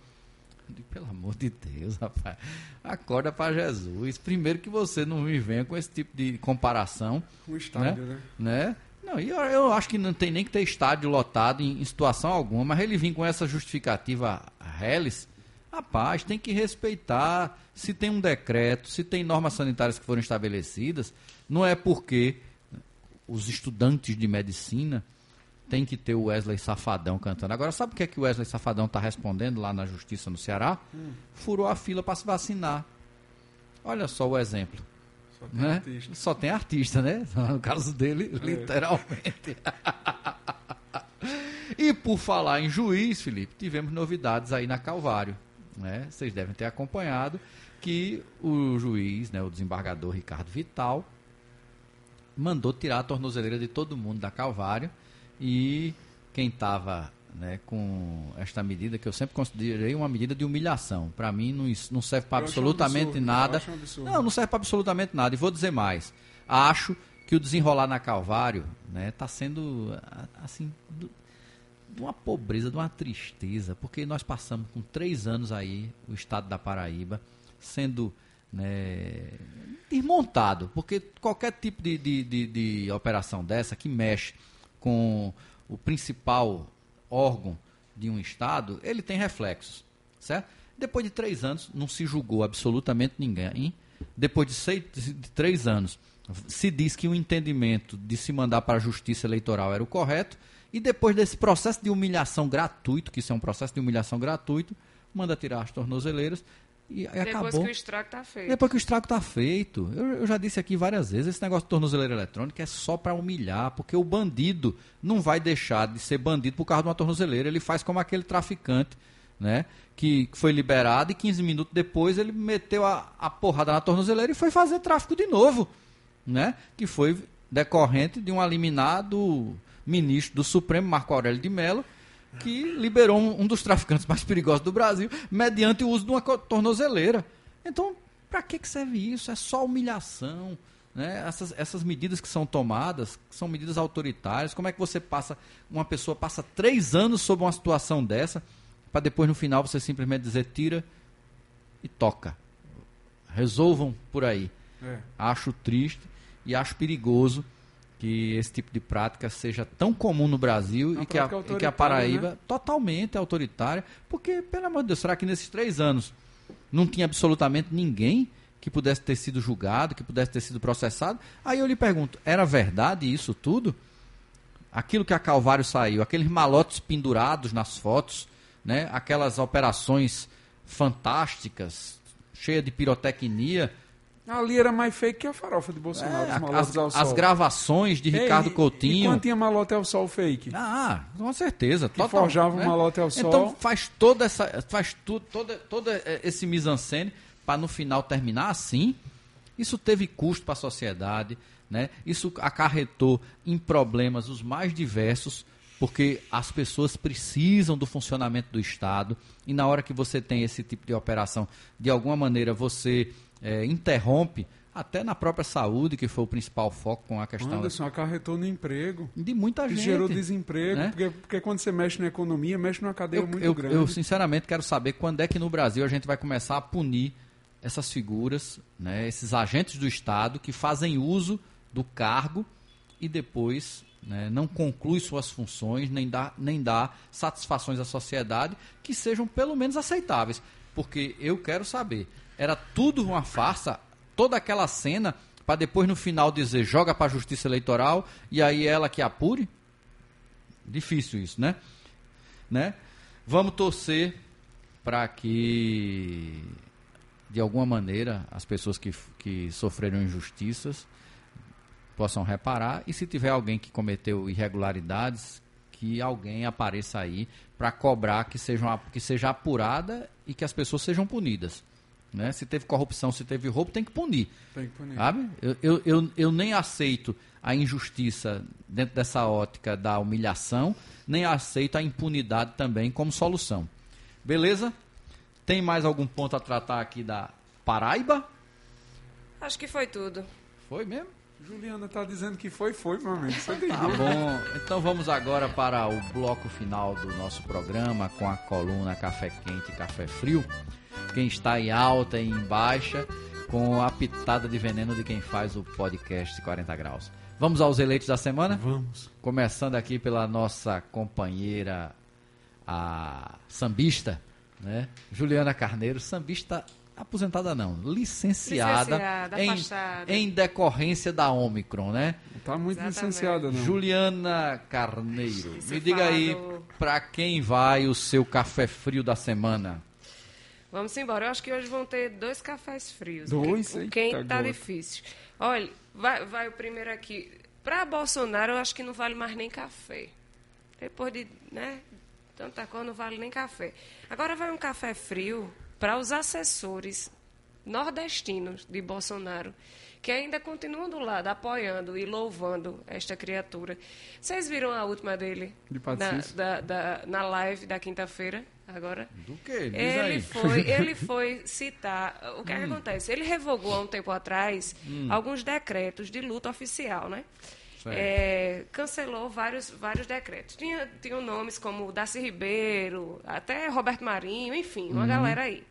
Pelo amor de Deus, rapaz. Acorda para Jesus. Primeiro que você não me venha com esse tipo de comparação. Um estádio, né? né? Não, eu, eu acho que não tem nem que ter estádio lotado em, em situação alguma, mas ele vir com essa justificativa reles, rapaz, tem que respeitar. Se tem um decreto, se tem normas sanitárias que foram estabelecidas, não é porque os estudantes de medicina têm que ter o Wesley Safadão cantando. Agora, sabe o que é que o Wesley Safadão está respondendo lá na justiça no Ceará? Furou a fila para se vacinar. Olha só o exemplo Só tem né? artista. Só tem artista, né? No caso dele, É. literalmente. e E por falar em juiz, Felipe, tivemos novidades aí na Calvário. Né? Vocês devem ter acompanhado que o juiz, né, o desembargador Ricardo Vital, mandou tirar a tornozeleira de todo mundo da Calvário e quem estava né, com esta medida, que eu sempre considerei uma medida de humilhação. Para mim, não, não serve para absolutamente absurdo, nada. Não, não serve para absolutamente nada. E vou dizer mais. Acho que o desenrolar na Calvário está né, tá sendo, assim, do, de uma pobreza, de uma tristeza, porque nós passamos com três anos aí, o estado da Paraíba, sendo né, desmontado, porque qualquer tipo de, de, de, de operação dessa que mexe com o principal órgão de um Estado, ele tem reflexos, certo? Depois de três anos, não se julgou absolutamente ninguém. Depois de, seis, de três anos, se diz que o entendimento de se mandar para a justiça eleitoral era o correto, e depois desse processo de humilhação gratuito, que isso é um processo de humilhação gratuito, manda tirar as tornozeleiras e, Depois acabou. que o estrago está feito. Depois que o estrago está feito. Eu, eu, já disse aqui várias vezes, esse negócio de tornozeleira eletrônica é só para humilhar, porque o bandido não vai deixar de ser bandido por causa de uma tornozeleira. Ele faz como aquele traficante, né? Que foi liberado e 15 minutos depois ele meteu a, a porrada na tornozeleira e foi fazer tráfico de novo, né? Que foi decorrente de um eliminado ministro do Supremo, Marco Aurélio de Mello, que liberou um, um, dos traficantes mais perigosos do Brasil mediante o uso de uma tornozeleira. Então, para que, que serve isso? É só humilhação. Né? Essas, essas medidas que são tomadas são medidas autoritárias. Como é que você passa, uma pessoa passa três anos sob uma situação dessa, para depois no final você simplesmente dizer tira e toca. Resolvam por aí. É. Acho triste e acho perigoso que esse tipo de prática seja tão comum no Brasil e que, a, e que, a, Paraíba né? totalmente autoritária. Porque, pelo amor de Deus, será que nesses três anos não tinha absolutamente ninguém que pudesse ter sido julgado, que pudesse ter sido processado? Aí eu lhe pergunto, era verdade isso tudo? Aquilo que a Calvário saiu, aqueles malotes pendurados nas fotos, né? aquelas operações fantásticas, cheias de pirotecnia, Ali era mais fake que a farofa de Bolsonaro. É, as, as, gravações de Ricardo Coutinho. E quando tinha malote ao sol fake? Ah, com certeza. Que total, forjava né? malote ao sol. Então faz toda essa, faz tudo, todo, todo esse mise-en-scène para no final terminar assim. Isso teve custo para a sociedade, né? Isso acarretou em problemas os mais diversos, porque as pessoas precisam do funcionamento do Estado e na hora que você tem esse tipo de operação, de alguma maneira você é, interrompe até na própria saúde, que foi o principal foco com a questão. Anderson, acarretou no emprego. De muita gente. Gerou desemprego, né? porque, porque quando você mexe na economia, mexe numa cadeia eu, muito eu, grande. Eu, sinceramente, quero saber quando é que no Brasil a gente vai começar a punir essas figuras, né, esses agentes do Estado que fazem uso do cargo e depois né, não conclui suas funções, nem dá, nem dá satisfações à sociedade que sejam pelo menos aceitáveis. Porque eu quero saber era tudo uma farsa, toda aquela cena, para depois no final dizer joga para a justiça eleitoral e aí ela que apure? Difícil isso, né? né? Vamos torcer para que, de alguma maneira, as pessoas que, que sofreram injustiças possam reparar e se tiver alguém que cometeu irregularidades, que alguém apareça aí para cobrar que, sejam, que seja apurada e que as pessoas sejam punidas. Né? Se teve corrupção, se teve roubo, tem que punir. Tem que punir. Sabe? Eu, eu, eu, eu, nem aceito a injustiça dentro dessa ótica da humilhação, nem aceito a impunidade também como solução. Beleza? Tem mais algum ponto a tratar aqui da Paraíba? Acho que foi tudo. Foi mesmo? Juliana está dizendo que foi, foi, meu amigo. Você tá bom. Então vamos agora para o bloco final do nosso programa com a coluna Café Quente e Café Frio quem está em alta e em baixa, com a pitada de veneno de quem faz o podcast 40 Graus. Vamos aos eleitos da semana? Vamos. Começando aqui pela nossa companheira, a sambista, né? Juliana Carneiro, sambista aposentada não, licenciada, licenciada em, em, decorrência da Omicron, né? Não tá muito Exatamente. licenciada não. Juliana Carneiro, me diga aí para quem vai o seu café frio da semana. Vamos embora. Eu acho que hoje vão ter dois cafés frios. Dois? O quente tá difícil. Olha, vai, vai o primeiro aqui. Para Bolsonaro, eu acho que não vale mais nem café. Depois de, né, tanta coisa não vale nem café. Agora vai um café frio para os assessores nordestinos de Bolsonaro, que ainda continuam do lado, apoiando e louvando esta criatura. Vocês viram a última dele? De na, da, da- na live da quinta-feira, agora? Do que? Diz Ele aí. foi, ele foi citar. O que, é que acontece? Ele revogou há um tempo atrás alguns decretos de luta oficial, né? É, cancelou vários, vários decretos. Tinha, tinham nomes como Darcy Ribeiro, até Roberto Marinho, enfim, uma galera aí.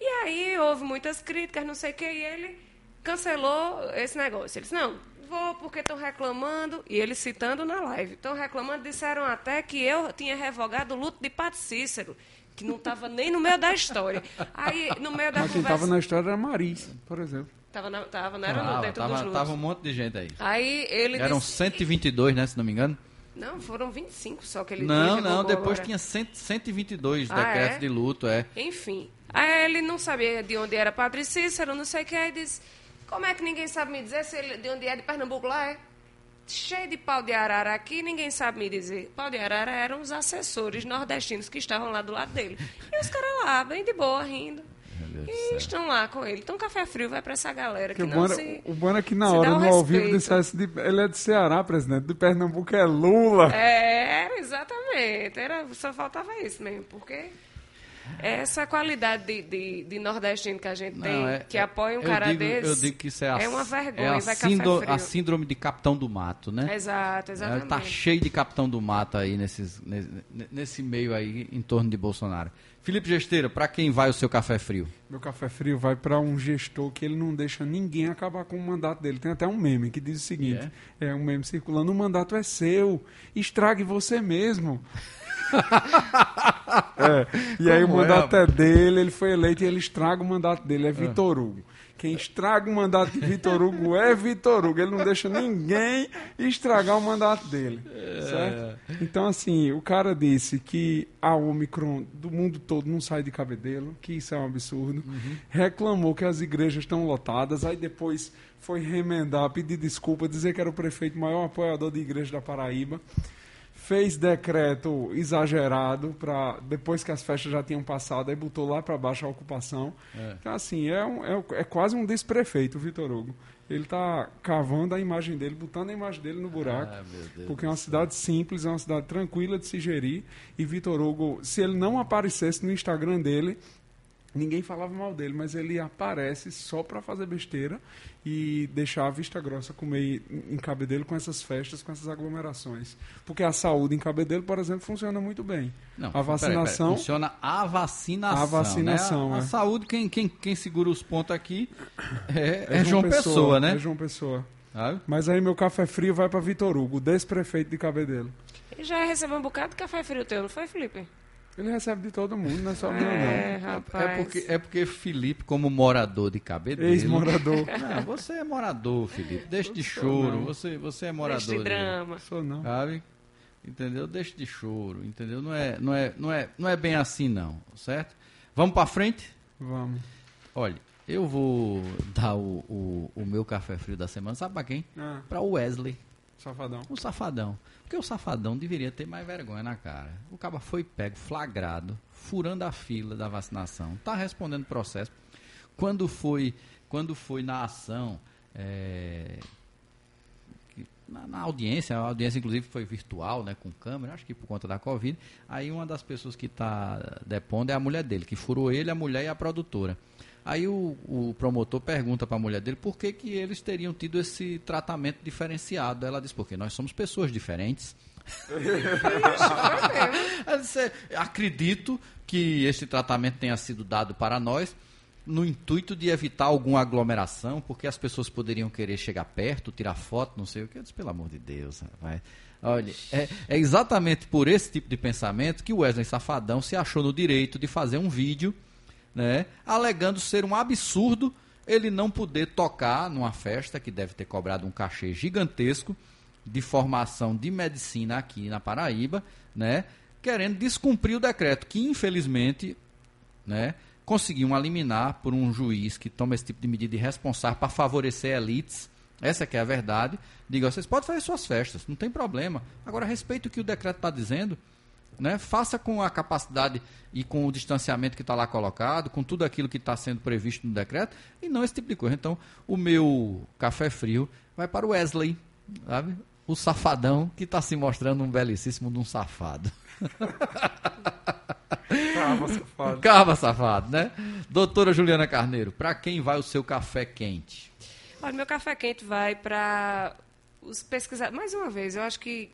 E aí houve muitas críticas, não sei o que, e ele cancelou esse negócio. Ele disse, não, vou porque estão reclamando, e ele citando na live, estão reclamando, disseram até que eu tinha revogado o luto de Pato Cícero, que não estava nem no meio da história. Aí, no meio da Mas quem conversa... estava na história era Maris, por exemplo. Tava, na- tava, não era no Tava, dentro tava, dos lutos. tava um monte de gente aí. Aí ele Eram disse... 122, né, se não me engano? Não, foram 25 só que ele Não, não, depois agora. tinha 100, 122 Ah, decretos é? de luto, é. Enfim. Aí ele não sabia de onde era Padre Cícero, não sei o que, aí disse, como é que ninguém sabe me dizer se ele, de onde é de Pernambuco lá, é? Cheio de pau de arara aqui, ninguém sabe me dizer. Pau de arara eram os assessores nordestinos que estavam lá do lado dele. E os caras lá, bem de boa, rindo. E céu. estão lá com ele. Então, café frio vai pra essa galera que o não bom, era, se... o bom era que na hora, um no ao vivo, dissesse de, ele é de Ceará, presidente, do Pernambuco é Lula. É, exatamente. Era, só faltava isso mesmo, porque essa qualidade de, de, de nordestino que a gente tem, Não, é- que apoia um eu cara digo, desse, Eu digo que isso é, a, é uma vergonha, é a, vai síndro- café frio. a síndrome de capitão do mato, né? Exato, exatamente. Ela tá cheio de capitão do mato aí nesses, nesse, nesse meio aí em torno de Bolsonaro. Felipe Gesteira, para quem vai o seu café frio? Meu café frio vai para um gestor que ele não deixa ninguém acabar com o mandato dele. Tem até um meme que diz o seguinte: é, um meme circulando, o mandato é seu, estrague você mesmo. É, E aí o Como é, mandato é, dele, ele foi eleito e ele estraga o mandato dele, é Vitor Hugo. Quem estraga o mandato de Vitor Hugo é Vitor Hugo. Ele não deixa ninguém estragar o mandato dele. Certo? Então, assim, o cara disse que a Omicron do mundo todo não sai de cabedelo, que isso é um absurdo. Reclamou que as igrejas estão lotadas, aí depois foi remendar, pedir desculpa, dizer que era o prefeito maior apoiador de igreja da Paraíba fez decreto exagerado para depois que as festas já tinham passado, aí botou lá para baixo a ocupação. Então, assim, é, um- é, é quase um desprefeito, o Vitor Hugo. Ele está cavando a imagem dele, botando a imagem dele no buraco. Ah, porque é uma cidade simples, é uma cidade tranquila de se gerir. E Vitor Hugo, se ele não aparecesse no Instagram dele, ninguém falava mal dele, mas ele aparece só para fazer besteira e deixar a vista grossa comer em Cabedelo com essas festas, com essas aglomerações. Porque a saúde em Cabedelo, por exemplo, funciona muito bem. Não, a vacinação, peraí. Funciona a vacinação. A vacinação, né? A, a é. saúde, quem, quem, quem segura os pontos aqui é, é, é João Pessoa, né? É João Pessoa. Mas aí meu café frio vai para Vitor Hugo, desprefeito de Cabedelo. E já recebeu um bocado de café frio teu, não foi, Felipe? Ele recebe de todo mundo, não é só meu, não. É, rapaz. É porque, é porque Felipe, como morador de Cabedelo... Ex-morador. Não, você é morador, Felipe. Deixa de choro. Você, você é morador. Deixa de drama. Sou não. Sabe? Entendeu? Deixa de choro, entendeu? Não é, não é, não é, não é bem assim não, certo? Vamos para frente? Vamos. Olha, eu vou dar o, o, o meu café frio da semana, sabe para quem? Ah, Para o Wesley, safadão. o safadão. Porque o safadão deveria ter mais vergonha na cara. O cara foi pego, flagrado, furando a fila da vacinação, tá respondendo processo. Quando foi, quando foi na ação, é, na, na audiência, a audiência inclusive foi virtual, né, com câmera, acho que por conta da Covid. Aí uma das pessoas que está depondo é a mulher dele, que furou ele, a mulher e a produtora. Aí o, o promotor pergunta para a mulher dele por que, que eles teriam tido esse tratamento diferenciado. Ela diz, porque nós somos pessoas diferentes. Disse, acredito que esse tratamento tenha sido dado para nós no intuito de evitar alguma aglomeração, porque as pessoas poderiam querer chegar perto, tirar foto, não sei o que. Eu disse, pelo amor de Deus, rapaz. Olha, é, é exatamente por esse tipo de pensamento que o Wesley Safadão se achou no direito de fazer um vídeo, né, alegando ser um absurdo ele não poder tocar numa festa que deve ter cobrado um cachê gigantesco de formação de medicina aqui na Paraíba, né, querendo descumprir o decreto que infelizmente, né, conseguiu por um juiz que toma esse tipo de medida irresponsável para favorecer elites, Essa é que é a verdade. Diga, vocês podem fazer suas festas, não tem problema. Agora, respeite o que o decreto está dizendo. Né? Faça com a capacidade e com o distanciamento que está lá colocado, com tudo aquilo que está sendo previsto no decreto, e não esse tipo de coisa. Então, o meu café frio vai para o Wesley, sabe? O safadão que está se mostrando um belicíssimo de um safado. Calma, safado. Calma, safado, né? Doutora Juliana Carneiro, para quem vai o seu café quente? Olha, meu café quente vai para os pesquisadores. Mais uma vez, eu acho que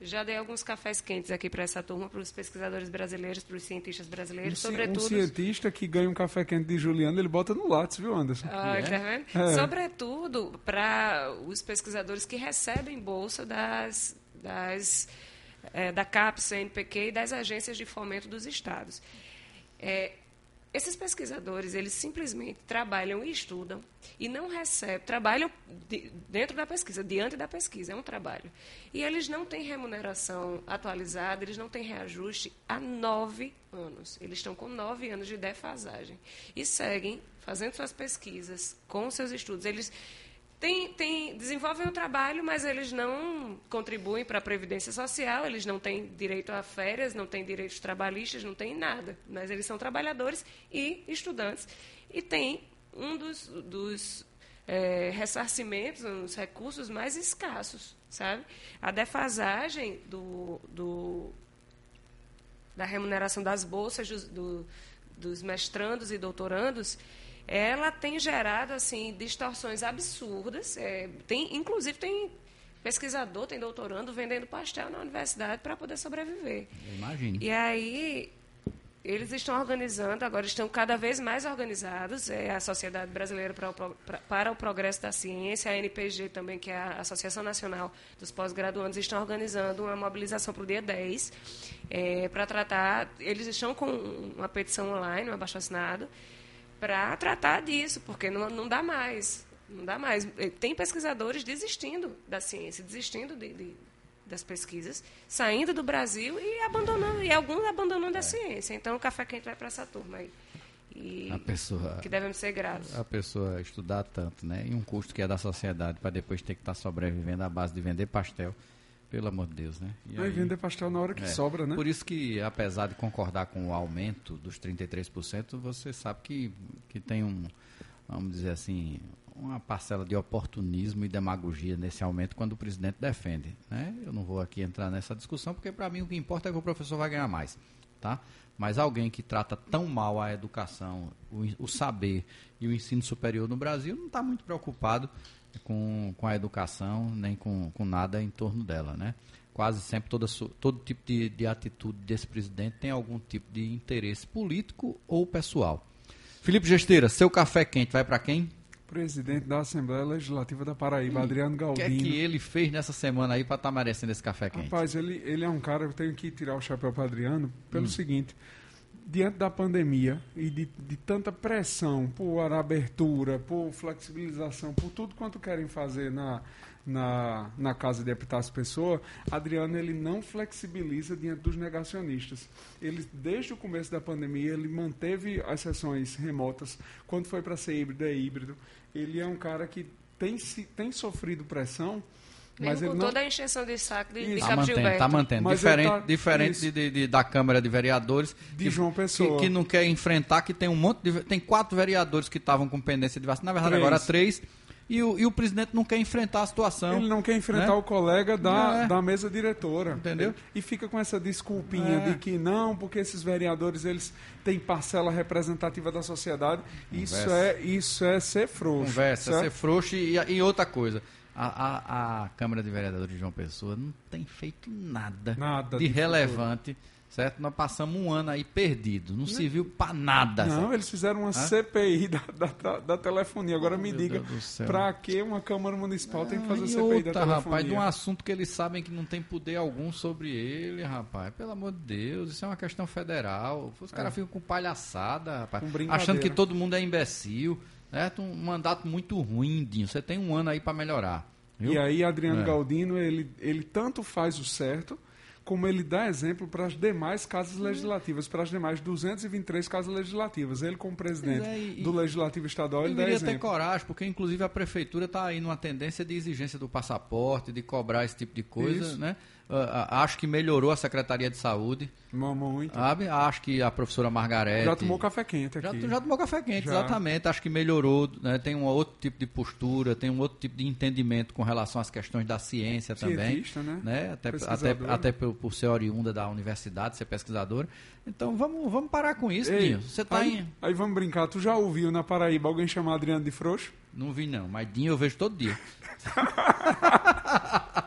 já dei alguns cafés quentes aqui para essa turma, para os pesquisadores brasileiros, para os cientistas brasileiros, Um, sobretudo. um cientista que ganha um café quente de Juliano, ele bota no lápis, viu, Anderson? Ah, É? tá vendo? É. Sobretudo para os pesquisadores que recebem bolsa das, das, eh, da CAPES, CNPq e das agências de fomento dos estados. É, esses pesquisadores, eles simplesmente trabalham e estudam e não recebem, trabalham de- dentro da pesquisa, diante da pesquisa, é um trabalho. E eles não têm remuneração atualizada, eles não têm reajuste há nove anos. Eles estão com nove anos de defasagem. E seguem fazendo suas pesquisas, com seus estudos. Eles têm, têm, desenvolvem o trabalho, mas eles não contribuem para a Previdência Social, eles não têm direito a férias, não têm direitos trabalhistas, não têm nada. Mas eles são trabalhadores e estudantes. E têm um dos, dos eh, ressarcimentos, um dos recursos mais escassos, sabe? A defasagem do, do, da remuneração das bolsas do- dos mestrandos e doutorandos, ela tem gerado assim distorções absurdas. É, tem, inclusive tem pesquisador, tem doutorando vendendo pastel na universidade para poder sobreviver. Imagine. E aí eles estão organizando, agora estão cada vez mais organizados, é a Sociedade Brasileira para o, pra- para o Progresso da Ciência, a NPG também, que é a Associação Nacional dos Pós-Graduandos, estão organizando uma mobilização para o dia 10, para tratar, eles estão com uma petição online, um abaixo-assinado, para tratar disso, porque não, não dá mais. Não dá mais. Eh, Tem pesquisadores desistindo da ciência, desistindo de, de- das pesquisas, saindo do Brasil e abandonando, e alguns abandonando a ciência. Então o café quente vai para essa turma aí. E A pessoa, que devemos ser gratos. a pessoa estudar tanto, né? E um custo que é da sociedade para depois ter que estar sobrevivendo à base de vender pastel. Pelo amor de Deus, né? E Aí vender pastel na hora que É. sobra, né? Por isso que, apesar de concordar com o aumento dos 33%, você sabe que, que tem um, vamos dizer assim, uma parcela de oportunismo e demagogia nesse aumento quando o presidente defende. Né? Eu não vou aqui entrar nessa discussão, porque para mim o que importa é que o professor vai ganhar mais. Tá? Mas alguém que trata tão mal a educação, o, o saber e o ensino superior no Brasil não está muito preocupado com, com a educação, nem com, com nada em torno dela. Né? Quase sempre toda, todo tipo de, de atitude desse presidente tem algum tipo de interesse político ou pessoal. Felipe Gesteira, seu café quente vai para quem? Presidente da Assembleia Legislativa da Paraíba, Adriano O que é Galdino. que ele fez nessa semana aí para estar merecendo esse café quente? Rapaz, ele, ele é um cara, eu tenho que tirar o chapéu para Adriano, Hum. pelo seguinte, diante da pandemia e de, de tanta pressão por abertura, por flexibilização, por tudo quanto querem fazer na, na, na Casa de Epitácio Pessoa, Adriano ele não flexibiliza diante dos negacionistas. Ele, desde o começo da pandemia, ele manteve as sessões remotas, quando foi para ser híbrido, é híbrido. Ele é um cara que tem, tem sofrido pressão, Mesmo ele com não... toda a encheção de saco de, de Isso. Tá Cabo mantendo, Gilberto. tá mantendo. Mas diferente tá- diferente de, de- de- da Câmara de Vereadores. De que- João Pessoa. Que, que não quer enfrentar, que tem um monte de. Tem quatro vereadores que estavam com pendência de vacina. Na verdade, Três. agora três. E o, e o presidente não quer enfrentar a situação. Ele não quer enfrentar né? o colega da, É. da mesa diretora. Entendeu? E fica com essa desculpinha É. de que não, porque esses vereadores eles têm parcela representativa da sociedade. Isso é, isso é ser frouxo. Conversa, certo? ser frouxo e, e outra coisa. A, a, a Câmara de Vereadores de João Pessoa não tem feito nada, Nada de de relevante, certo? Nós passamos um ano aí perdido, não serviu para nada. Não, certo? eles fizeram uma CPI da, da, da- telefonia. Agora me meu diga, pra que uma Câmara Municipal tem que fazer CPI outra, da telefonia? rapaz, de um assunto que eles sabem que não tem poder algum sobre ele, rapaz. Pelo amor de Deus, isso é uma questão federal. Os caras ficam com palhaçada, rapaz. Com achando que todo mundo é imbecil. Certo? Um mandato muito ruim, Dinho. Você tem um ano aí para melhorar. Viu? E aí, Adriano É. Galdino, ele, ele tanto faz o certo, como ele dá exemplo para as demais casas legislativas, para as demais 223 casas legislativas. Ele, como presidente é, e- do Legislativo Estadual, ele dá Deveria ter exemplo. coragem, porque inclusive a prefeitura está aí numa tendência de exigência do passaporte, de cobrar esse tipo de coisa, Isso. né? Ah, ah, acho que melhorou a Secretaria de Saúde, Muito. sabe? Acho que a professora Margarete... Já tomou café quente Já, aqui. já tomou café quente, Já. exatamente. Acho que melhorou, né? tem um outro tipo de postura, tem um outro tipo de entendimento com relação às questões da ciência também. Cientista, né? Até, até, até por, por ser oriunda da universidade, ser pesquisadora. Então vamos, vamos parar com isso, Ei, Dinho. Você tá aí, em. aí vamos brincar. Tu já ouviu na Paraíba alguém chamar Adriano de frouxo? Não vi não, mas Dinho eu vejo todo dia.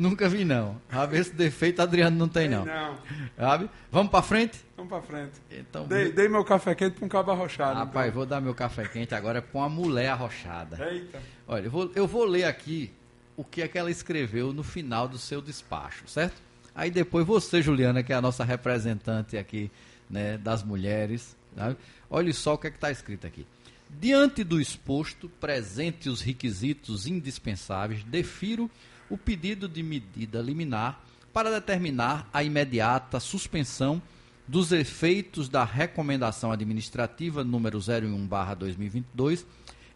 Nunca vi não. A ver esse defeito Adriano não tem não. Não. Sabe? Vamos pra frente? Vamos pra frente. Então, Dei, dei meu café quente pra um cabo arrochado. rapaz, vou dar meu café quente agora pra uma mulher arrochada. então. Eita. Olha, eu vou, eu vou ler aqui o que é que ela escreveu no final do seu despacho, certo? Aí depois você, Juliana, que é a nossa representante aqui, né, das mulheres, sabe? olha só o que é que está escrito aqui. Diante do exposto, presente os requisitos indispensáveis, defiro o pedido de medida liminar para determinar a imediata suspensão dos efeitos da recomendação administrativa número 01/2022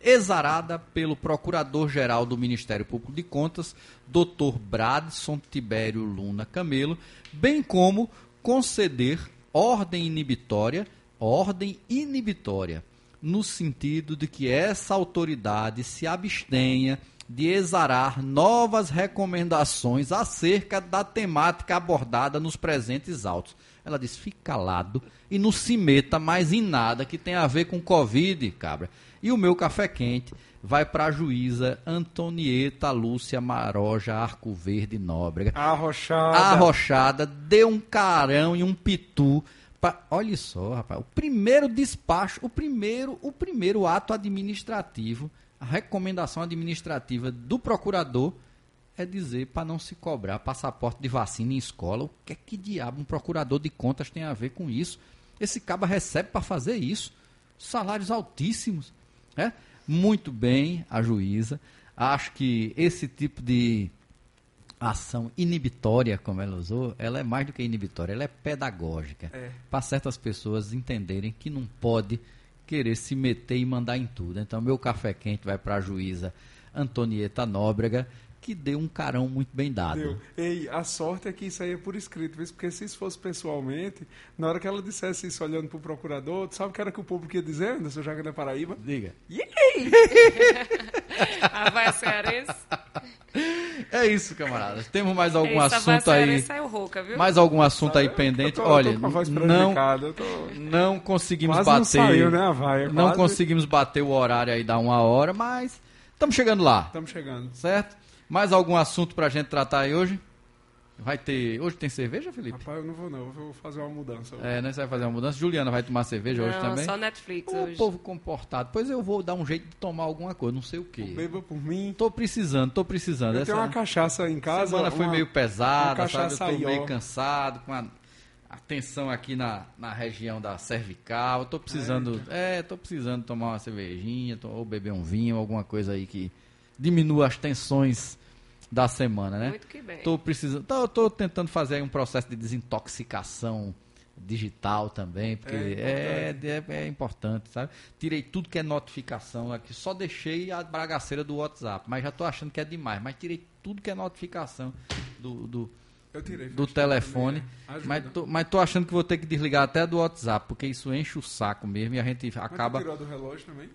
exarada pelo Procurador-Geral do Ministério Público de Contas, Dr. Bradson Tibério Luna Camelo, bem como conceder ordem inibitória, ordem inibitória, no sentido de que essa autoridade se abstenha de exarar novas recomendações acerca da temática abordada nos presentes autos. Ela diz: fique calado e não se meta mais em nada que tenha a ver com Covid, cabra. E o meu café quente vai para a juíza Antonieta Lúcia Maroja Arco Verde Nóbrega. Arrochada. Arrochada, deu um carão e um pitu. pra- Olha só, rapaz, o primeiro despacho, o primeiro, o primeiro ato administrativo, a recomendação administrativa do procurador é dizer para não se cobrar passaporte de vacina em escola. O que é que diabo um procurador de contas tem a ver com isso? Esse caba recebe para fazer isso. Salários altíssimos. né? Muito bem, a juíza. Acho que esse tipo de ação inibitória, como ela usou, ela é mais do que inibitória, ela é pedagógica. É. Para certas pessoas entenderem que não pode querer se meter e mandar em tudo. Então, meu café quente vai para a juíza Antonieta Nóbrega, que deu um carão muito bem dado. Deu. Ei, a sorte é que isso aí é por escrito, porque se isso fosse pessoalmente, na hora que ela dissesse isso olhando pro procurador, tu sabe o que era que o público ia dizer, Anderson Jaga da Paraíba? Diga. A vai cearense. É isso, camaradas. Temos mais algum Essa assunto aí? cearense saiu rouca, viu? Mais algum assunto aí pendente? eu tô Olha, não, tô... não conseguimos Quase bater. não saiu, né, a vaia? Não Quase. conseguimos bater o horário aí da uma hora, mas estamos chegando lá, Estamos chegando. certo? Mais algum assunto pra gente tratar aí hoje? Vai ter. Hoje tem cerveja, Felipe? Rapaz, eu não vou não, eu vou fazer uma mudança. É, né? Você vai fazer uma mudança. Juliana vai tomar cerveja hoje Não, também? só Netflix Ô, hoje. povo comportado. Pois eu vou dar um jeito de tomar alguma coisa, não sei o quê. Beba por mim. Tô precisando, tô precisando. Eu tenho uma cachaça em casa. semana foi uma- meio pesada, uma sabe? Eu cachaça tô aí, ó. meio cansado, com a, a tensão aqui na, na região da cervical. Eu tô precisando, é, tô precisando tomar uma cervejinha, to- ou beber um vinho, alguma coisa aí que diminua as tensões da semana, né? Muito que bem. Tô precisando, tô, tô tentando fazer aí um processo de desintoxicação digital também, porque é, é, é importante, sabe? Tirei tudo que é notificação aqui, só deixei a bragaceira do WhatsApp, mas já tô achando que é demais, mas tirei tudo que é notificação do, do, tirei. do telefone, né? Mas tô, mas tô achando que vou ter que desligar até do WhatsApp, porque isso enche o saco mesmo e a gente Mas acaba... tirou do relógio também?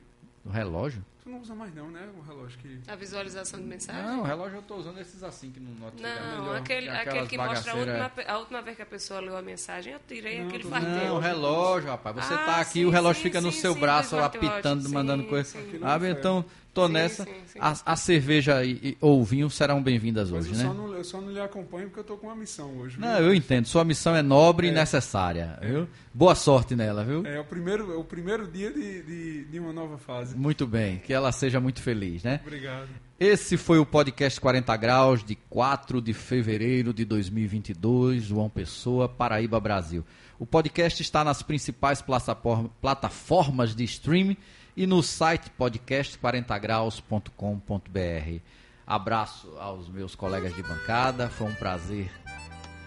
O relógio? Tu não usa mais não, né? O relógio que... A visualização de mensagem? Não, o relógio eu tô usando esses assim que não notifica. Não, melhor. aquele, aquele que mostra a última, a última vez que a pessoa leu a mensagem, eu tirei Não, aquele faz Não, o relógio, rapaz. Você Ah, tá aqui, sim, o relógio sim, fica no sim, seu sim, braço apitando, sim, mandando coisa. Sabe? Então, tô Sim, nessa. sim, sim. A, a cerveja e, e- ou o vinho serão bem-vindas hoje, eu, né? só não, eu só não lhe acompanho porque eu tô com uma missão hoje. viu? Não, eu entendo. Sua missão é nobre e É. necessária, viu? Boa sorte nela, viu? É o primeiro, é o primeiro dia de, de, de uma nova fase. Muito bem. Que ela seja muito feliz, né? Obrigado. Esse foi o podcast 40 Graus de 4 de fevereiro de 2022, João Pessoa, Paraíba, Brasil. O podcast está nas principais plataform- plataformas de streaming e no site podcast40graus.com.br. Abraço aos meus colegas de bancada. Foi um prazer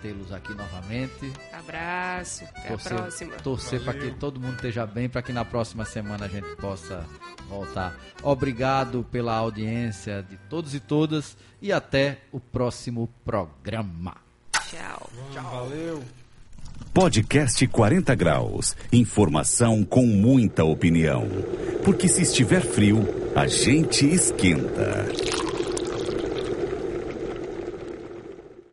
tê-los aqui novamente. Abraço. Até torcer, a próxima. Torcer para que todo mundo esteja bem, para que na próxima semana a gente possa voltar. Obrigado pela audiência de todos e todas e até o próximo programa. Tchau. Valeu. Podcast 40 graus. Informação com muita opinião. Porque se estiver frio, a gente esquenta.